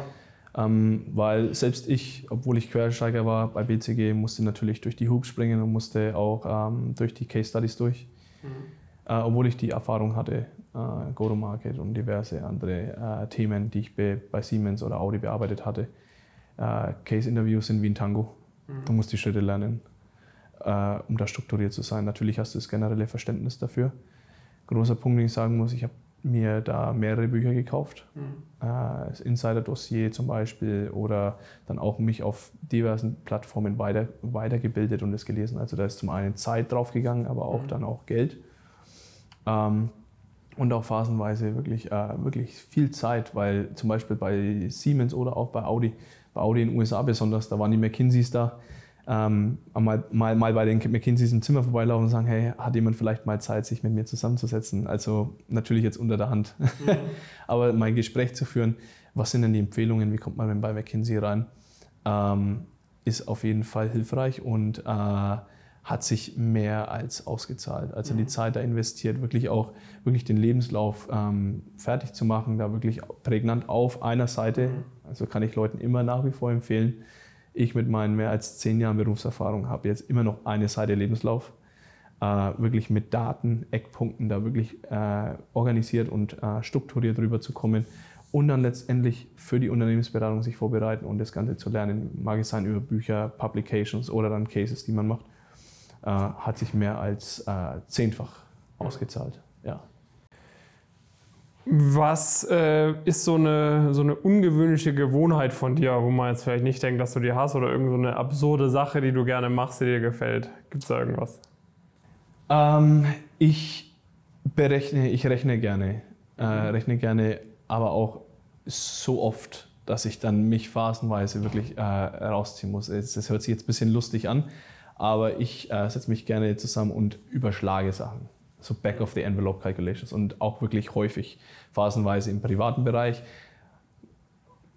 Ähm, weil selbst ich, obwohl ich Quersteiger war bei BCG, musste natürlich durch die Hoops springen und musste auch ähm, durch die Case Studies durch. Mhm. Äh, obwohl ich die Erfahrung hatte, äh, Go-to-Market und diverse andere äh, Themen, die ich bei, bei Siemens oder Audi bearbeitet hatte. Äh, Case-Interviews sind wie ein Tango. Mhm. Du musst die Schritte lernen, äh, um da strukturiert zu sein. Natürlich hast du das generelle Verständnis dafür. Großer Punkt, den ich sagen muss, ich habe mir da mehrere Bücher gekauft. Mhm. Äh, das Insider-Dossier zum Beispiel oder dann auch mich auf diversen Plattformen weiter, weitergebildet und es gelesen. Also da ist zum einen Zeit draufgegangen, aber auch mhm. dann auch Geld. Ähm, und auch phasenweise wirklich, äh, wirklich viel Zeit, weil zum Beispiel bei Siemens oder auch bei Audi, bei Audi in den USA besonders, da waren die McKinseys da, ähm, mal, mal, mal bei den McKinseys im Zimmer vorbeilaufen und sagen, hey, hat jemand vielleicht mal Zeit, sich mit mir zusammenzusetzen? Also natürlich jetzt unter der Hand, mhm. aber mal ein Gespräch zu führen, was sind denn die Empfehlungen, wie kommt man denn bei McKinsey rein, ähm, ist auf jeden Fall hilfreich und äh, hat sich mehr als ausgezahlt. Also die mhm. Zeit da investiert, wirklich auch wirklich den Lebenslauf ähm, fertig zu machen, da wirklich prägnant auf einer Seite. Mhm. Also kann ich Leuten immer nach wie vor empfehlen, ich mit meinen mehr als zehn Jahren Berufserfahrung habe jetzt immer noch eine Seite Lebenslauf, äh, wirklich mit Daten, Eckpunkten da wirklich äh, organisiert und äh, strukturiert rüberzukommen und dann letztendlich für die Unternehmensberatung sich vorbereiten und das Ganze zu lernen, mag es sein über Bücher, Publications oder dann Cases, die man macht, äh, hat sich mehr als äh, zehnfach ausgezahlt. Was äh, ist so eine, so eine ungewöhnliche Gewohnheit von dir, wo man jetzt vielleicht nicht denkt, dass du die hast oder irgendeine so absurde Sache, die du gerne machst, die dir gefällt? Gibt es da irgendwas? Ähm, ich berechne, ich rechne gerne. Äh, rechne gerne, aber auch so oft, dass ich dann mich phasenweise wirklich äh, rausziehen muss. Das hört sich jetzt ein bisschen lustig an, aber ich äh, setze mich gerne zusammen und überschlage Sachen so Back-of-the-Envelope-Calculations und auch wirklich häufig, phasenweise im privaten Bereich.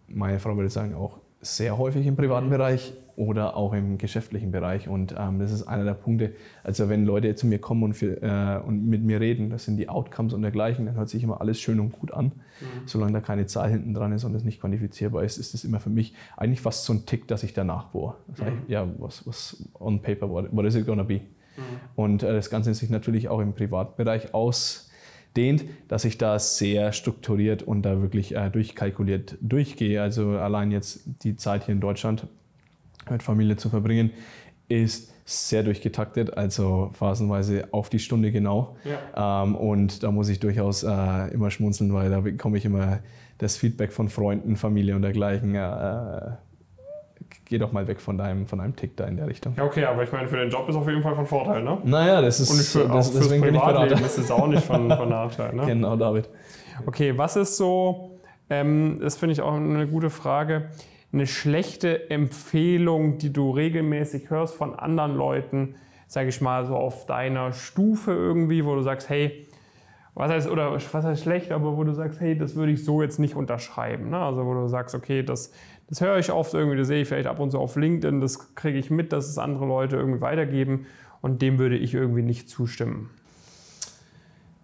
Meine Frau würde sagen, auch sehr häufig im privaten Bereich oder auch im geschäftlichen Bereich. Und ähm, das ist einer der Punkte. Also wenn Leute zu mir kommen und, für, äh, und mit mir reden, das sind die Outcomes und dergleichen, dann hört sich immer alles schön und gut an. Mhm. Solange da keine Zahl hinten dran ist und es nicht quantifizierbar ist, ist es immer für mich eigentlich fast so ein Tick, dass ich danach bohre. Mhm. ja, was, was on paper, what, what is it gonna be? Mhm. Und äh, das Ganze sich natürlich auch im Privatbereich ausdehnt, dass ich da sehr strukturiert und da wirklich äh, durchkalkuliert durchgehe. Also allein jetzt die Zeit hier in Deutschland mit Familie zu verbringen, ist sehr durchgetaktet, also phasenweise auf die Stunde genau. Ja. Ähm, und da muss ich durchaus äh, immer schmunzeln, weil da bekomme ich immer das Feedback von Freunden, Familie und dergleichen. Äh, geh doch mal weg von deinem, von deinem Tick da in der Richtung. Ja, okay, aber ich meine, für den Job ist auf jeden Fall von Vorteil, ne? Naja, das ist. Und für, das, auch deswegen bin ich Privatleben ist es auch nicht von, von Nachteil, ne? Genau, David. Okay, was ist so, ähm, das finde ich auch eine gute Frage, eine schlechte Empfehlung, die du regelmäßig hörst von anderen Leuten, sage ich mal, so auf deiner Stufe irgendwie, wo du sagst, hey, was heißt, oder was heißt schlecht, aber wo du sagst, hey, das würde ich so jetzt nicht unterschreiben. Ne? Also wo du sagst, okay, das, das höre ich oft irgendwie, das sehe ich vielleicht ab und zu auf LinkedIn, das kriege ich mit, dass es andere Leute irgendwie weitergeben und dem würde ich irgendwie nicht zustimmen.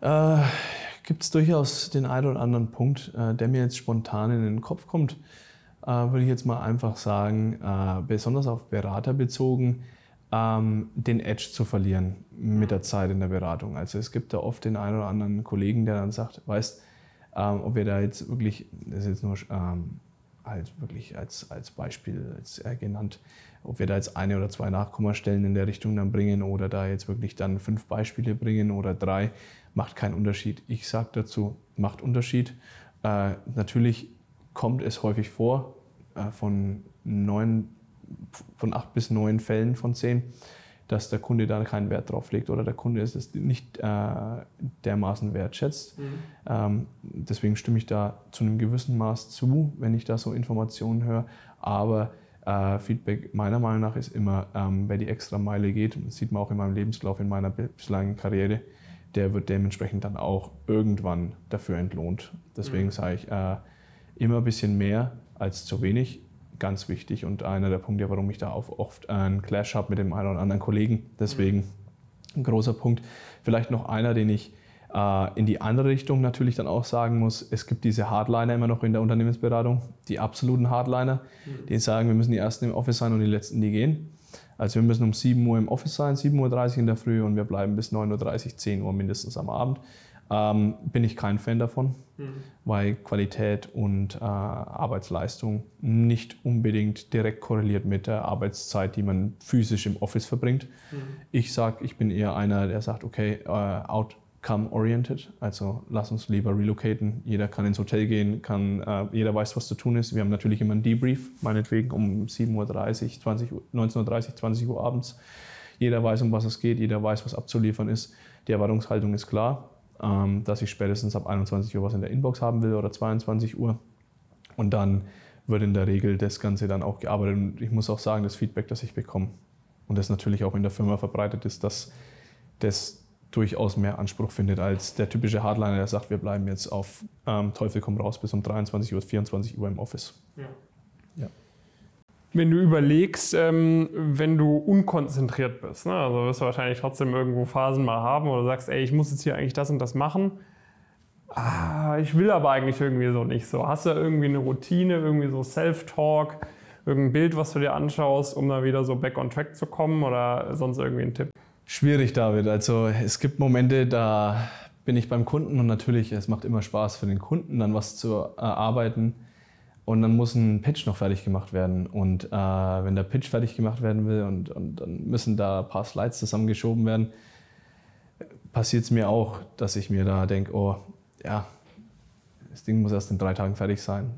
Äh, Gibt es durchaus den einen oder anderen Punkt, äh, der mir jetzt spontan in den Kopf kommt, äh, würde ich jetzt mal einfach sagen, äh, besonders auf Berater bezogen, ähm, den Edge zu verlieren mit der Zeit in der Beratung. Also es gibt da oft den einen oder anderen Kollegen, der dann sagt, weißt, ähm, ob wir da jetzt wirklich, das ist jetzt nur ähm, halt wirklich als, als Beispiel als, äh, genannt, ob wir da jetzt eine oder zwei Nachkommastellen in der Richtung dann bringen oder da jetzt wirklich dann fünf Beispiele bringen oder drei, macht keinen Unterschied. Ich sage dazu, macht Unterschied. Äh, natürlich kommt es häufig vor, äh, von neun von acht bis neun Fällen von zehn, dass der Kunde da keinen Wert drauf legt oder der Kunde es nicht äh, dermaßen wertschätzt. Mhm. Ähm, deswegen stimme ich da zu einem gewissen Maß zu, wenn ich da so Informationen höre. Aber äh, Feedback meiner Meinung nach ist immer, ähm, wer die extra Meile geht, das sieht man auch in meinem Lebenslauf, in meiner bisherigen Karriere, der wird dementsprechend dann auch irgendwann dafür entlohnt. Deswegen mhm. sage ich äh, immer ein bisschen mehr als zu wenig ganz wichtig und einer der Punkte, warum ich da auch oft einen Clash habe mit dem einen oder anderen Kollegen. Deswegen ein großer Punkt. Vielleicht noch einer, den ich Äh, in die andere Richtung natürlich dann auch sagen muss, es gibt diese Hardliner immer noch in der Unternehmensberatung, die absoluten Hardliner, mhm. die sagen, wir müssen die Ersten im Office sein und die Letzten, die gehen. Also wir müssen um 7 Uhr im Office sein, 7.30 Uhr in der Früh und wir bleiben bis 9.30 Uhr, 10 Uhr mindestens am Abend. Ähm, bin ich kein Fan davon, mhm. weil Qualität und äh, Arbeitsleistung nicht unbedingt direkt korreliert mit der Arbeitszeit, die man physisch im Office verbringt. Mhm. Ich sage, ich bin eher einer, der sagt, okay, äh, outcome-oriented, also lass uns lieber relocaten. Jeder kann ins Hotel gehen, kann, äh, jeder weiß, was zu tun ist. Wir haben natürlich immer einen Debrief, meinetwegen um 7.30 Uhr, 20 Uhr, 19.30 Uhr, 20 Uhr abends. Jeder weiß, um was es geht, jeder weiß, was abzuliefern ist. Die Erwartungshaltung ist klar dass ich spätestens ab 21 Uhr was in der Inbox haben will oder 22 Uhr. Und dann wird in der Regel das Ganze dann auch gearbeitet. Und ich muss auch sagen, das Feedback, das ich bekomme und das natürlich auch in der Firma verbreitet ist, dass das durchaus mehr Anspruch findet als der typische Hardliner, der sagt, wir bleiben jetzt auf ähm, Teufel komm raus bis um 23 Uhr, 24 Uhr im Office. Ja wenn du überlegst, ähm, wenn du unkonzentriert bist, ne? also wirst du wahrscheinlich trotzdem irgendwo Phasen mal haben, du sagst, ey, ich muss jetzt hier eigentlich das und das machen. Ah, ich will aber eigentlich irgendwie so nicht so. Hast du irgendwie eine Routine, irgendwie so Self-Talk, irgendein Bild, was du dir anschaust, um da wieder so back on track zu kommen oder sonst irgendwie ein Tipp? Schwierig, David. Also es gibt Momente, da bin ich beim Kunden und natürlich, es macht immer Spaß für den Kunden, dann was zu erarbeiten und dann muss ein Pitch noch fertig gemacht werden. Und äh, wenn der Pitch fertig gemacht werden will und, und dann müssen da ein paar Slides zusammengeschoben werden, passiert es mir auch, dass ich mir da denke, oh ja, das Ding muss erst in drei Tagen fertig sein.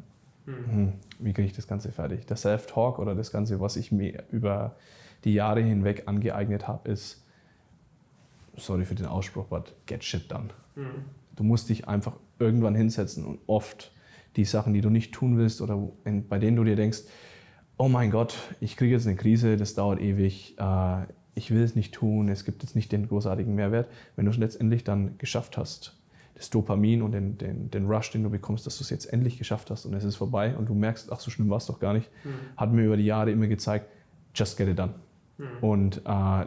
Mhm. Hm, wie kriege ich das Ganze fertig? Der Self-Talk oder das Ganze, was ich mir über die Jahre hinweg angeeignet habe, ist, sorry für den Ausspruch, but get shit done. Mhm. Du musst dich einfach irgendwann hinsetzen und oft die Sachen, die du nicht tun willst oder bei denen du dir denkst, oh mein Gott, ich kriege jetzt eine Krise, das dauert ewig, äh, ich will es nicht tun, es gibt jetzt nicht den großartigen Mehrwert. Wenn du es letztendlich dann geschafft hast, das Dopamin und den, den, den Rush, den du bekommst, dass du es jetzt endlich geschafft hast und es ist vorbei und du merkst, ach so schlimm war es doch gar nicht, mhm. hat mir über die Jahre immer gezeigt, just get it done. Mhm. Und äh,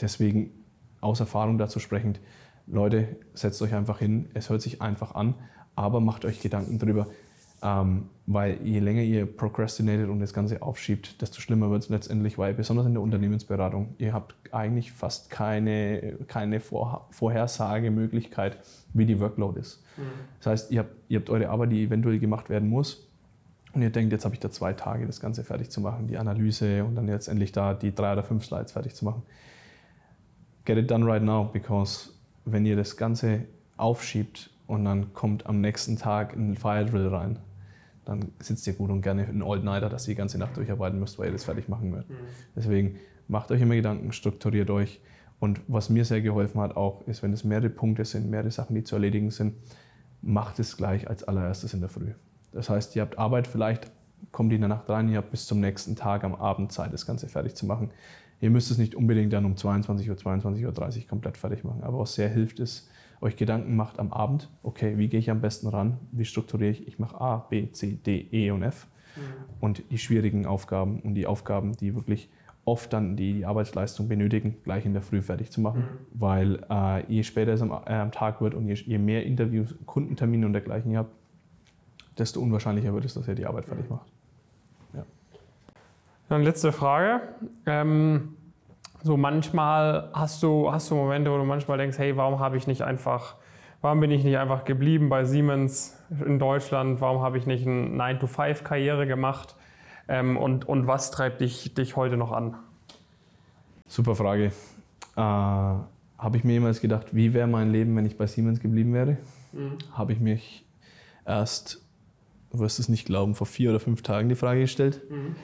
deswegen aus Erfahrung dazu sprechend, Leute, setzt euch einfach hin, es hört sich einfach an, aber macht euch Gedanken darüber, ähm, weil je länger ihr procrastinatet und das Ganze aufschiebt, desto schlimmer wird es letztendlich, weil besonders in der Unternehmensberatung, ihr habt eigentlich fast keine, keine Vor Vorhersagemöglichkeit, wie die Workload ist. Mhm. Das heißt, ihr habt, ihr habt eure Arbeit, die eventuell gemacht werden muss, und ihr denkt, jetzt habe ich da zwei Tage, das Ganze fertig zu machen, die Analyse und dann letztendlich da die drei oder fünf Slides fertig zu machen. Get it done right now, because wenn ihr das Ganze aufschiebt, und dann kommt am nächsten Tag ein Fire Drill rein. Dann sitzt ihr gut und gerne in Old Nighter, dass ihr die ganze Nacht durcharbeiten müsst, weil ihr das fertig machen müsst. Mhm. Deswegen macht euch immer Gedanken, strukturiert euch. Und was mir sehr geholfen hat auch, ist, wenn es mehrere Punkte sind, mehrere Sachen, die zu erledigen sind, macht es gleich als allererstes in der Früh. Das heißt, ihr habt Arbeit vielleicht, kommt in der Nacht rein, ihr habt bis zum nächsten Tag am Abend Zeit, das Ganze fertig zu machen. Ihr müsst es nicht unbedingt dann um 22 Uhr, 22.30 Uhr komplett fertig machen. Aber was sehr hilft, ist, euch Gedanken macht am Abend, okay, wie gehe ich am besten ran? Wie strukturiere ich? Ich mache A, B, C, D, E und F. Mhm. Und die schwierigen Aufgaben und die Aufgaben, die wirklich oft dann die Arbeitsleistung benötigen, gleich in der Früh fertig zu machen. Mhm. Weil äh, je später es am, äh, am Tag wird und je, je, mehr Interviews, Kundentermine und dergleichen ihr habt, desto unwahrscheinlicher wird es, dass ihr die Arbeit fertig macht. Ja. Dann letzte Frage. Ähm so manchmal hast du, hast du Momente, wo du manchmal denkst, hey, warum habe ich nicht einfach, warum bin ich nicht einfach geblieben bei Siemens in Deutschland? Warum habe ich nicht eine 9-to-5-Karriere gemacht? Ähm, und, und was treibt dich, dich heute noch an? Super Frage. Äh, habe ich mir jemals gedacht, wie wäre mein Leben, wenn ich bei Siemens geblieben wäre? Mhm. Habe ich mich erst, du wirst es nicht glauben, vor vier oder fünf Tagen die Frage gestellt. Mhm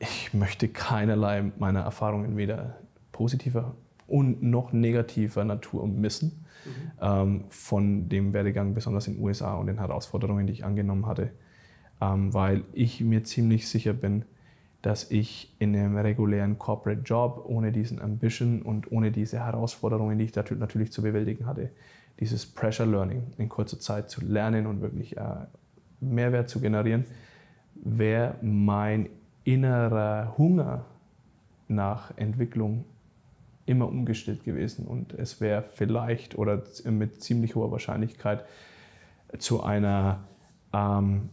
ich möchte keinerlei meiner Erfahrungen weder positiver und noch negativer Natur missen mhm. ähm, von dem Werdegang, besonders in den USA und den Herausforderungen, die ich angenommen hatte, ähm, weil ich mir ziemlich sicher bin, dass ich in einem regulären Corporate Job ohne diesen Ambition und ohne diese Herausforderungen, die ich natürlich zu bewältigen hatte, dieses Pressure Learning in kurzer Zeit zu lernen und wirklich äh, Mehrwert zu generieren, wäre mein innerer Hunger nach Entwicklung immer umgestellt gewesen und es wäre vielleicht oder mit ziemlich hoher Wahrscheinlichkeit zu einer ähm,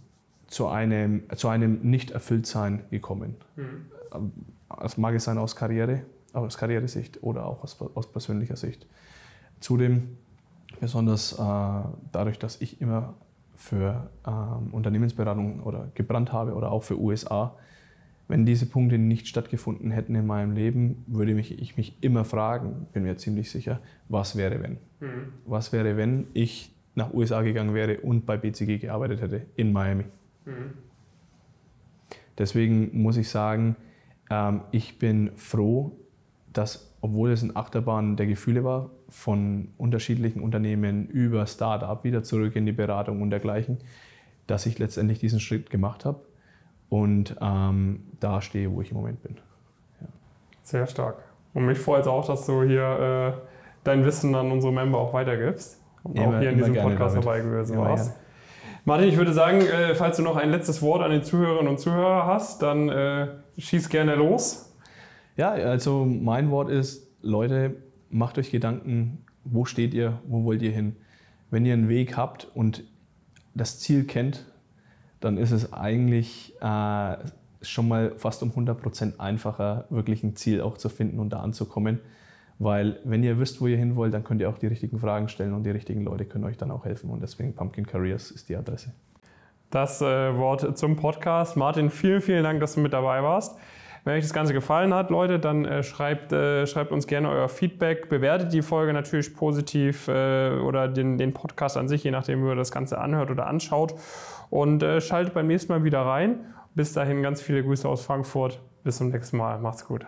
zu einem, zu einem Nicht-Erfülltsein gekommen. Mhm. Das mag es sein aus Karriere, aus Karrieresicht oder auch aus, aus persönlicher Sicht. Zudem, besonders äh, dadurch, dass ich immer für ähm, Unternehmensberatung oder gebrannt habe oder auch für USA, wenn diese Punkte nicht stattgefunden hätten in meinem Leben, würde mich, ich mich immer fragen, bin mir ziemlich sicher, was wäre, wenn? Mhm. Was wäre, wenn ich nach USA gegangen wäre und bei BCG gearbeitet hätte in Miami? Mhm. Deswegen muss ich sagen, ähm, ich bin froh, dass, obwohl es eine Achterbahn der Gefühle war, von unterschiedlichen Unternehmen über Startup wieder zurück in die Beratung und dergleichen, dass ich letztendlich diesen Schritt gemacht habe und ähm, da stehe, wo ich im Moment bin. Ja. Sehr stark. Und mich freut es auch, dass du hier äh, dein Wissen an unsere Member auch weitergibst und immer, auch hier in diesem Podcast damit. dabei gewesen warst. Martin, ich würde sagen, äh, falls du noch ein letztes Wort an die Zuhörerinnen und Zuhörer hast, dann äh, schieß gerne los. Ja, also mein Wort ist, Leute, macht euch Gedanken, wo steht ihr, wo wollt ihr hin. Wenn ihr einen Weg habt und das Ziel kennt, dann ist es eigentlich äh, schon mal fast um 100% einfacher, wirklich ein Ziel auch zu finden und da anzukommen. Weil wenn ihr wisst, wo ihr hin wollt, dann könnt ihr auch die richtigen Fragen stellen und die richtigen Leute können euch dann auch helfen. Und deswegen Pumpkin Careers ist die Adresse. Das äh, Wort zum Podcast. Martin, vielen, vielen Dank, dass du mit dabei warst. Wenn euch das Ganze gefallen hat, Leute, dann äh, schreibt, äh, schreibt uns gerne euer Feedback. Bewertet die Folge natürlich positiv äh, oder den, den Podcast an sich, je nachdem, wie ihr das Ganze anhört oder anschaut. Und äh, schaltet beim nächsten Mal wieder rein. Bis dahin ganz viele Grüße aus Frankfurt. Bis zum nächsten Mal. Macht's gut.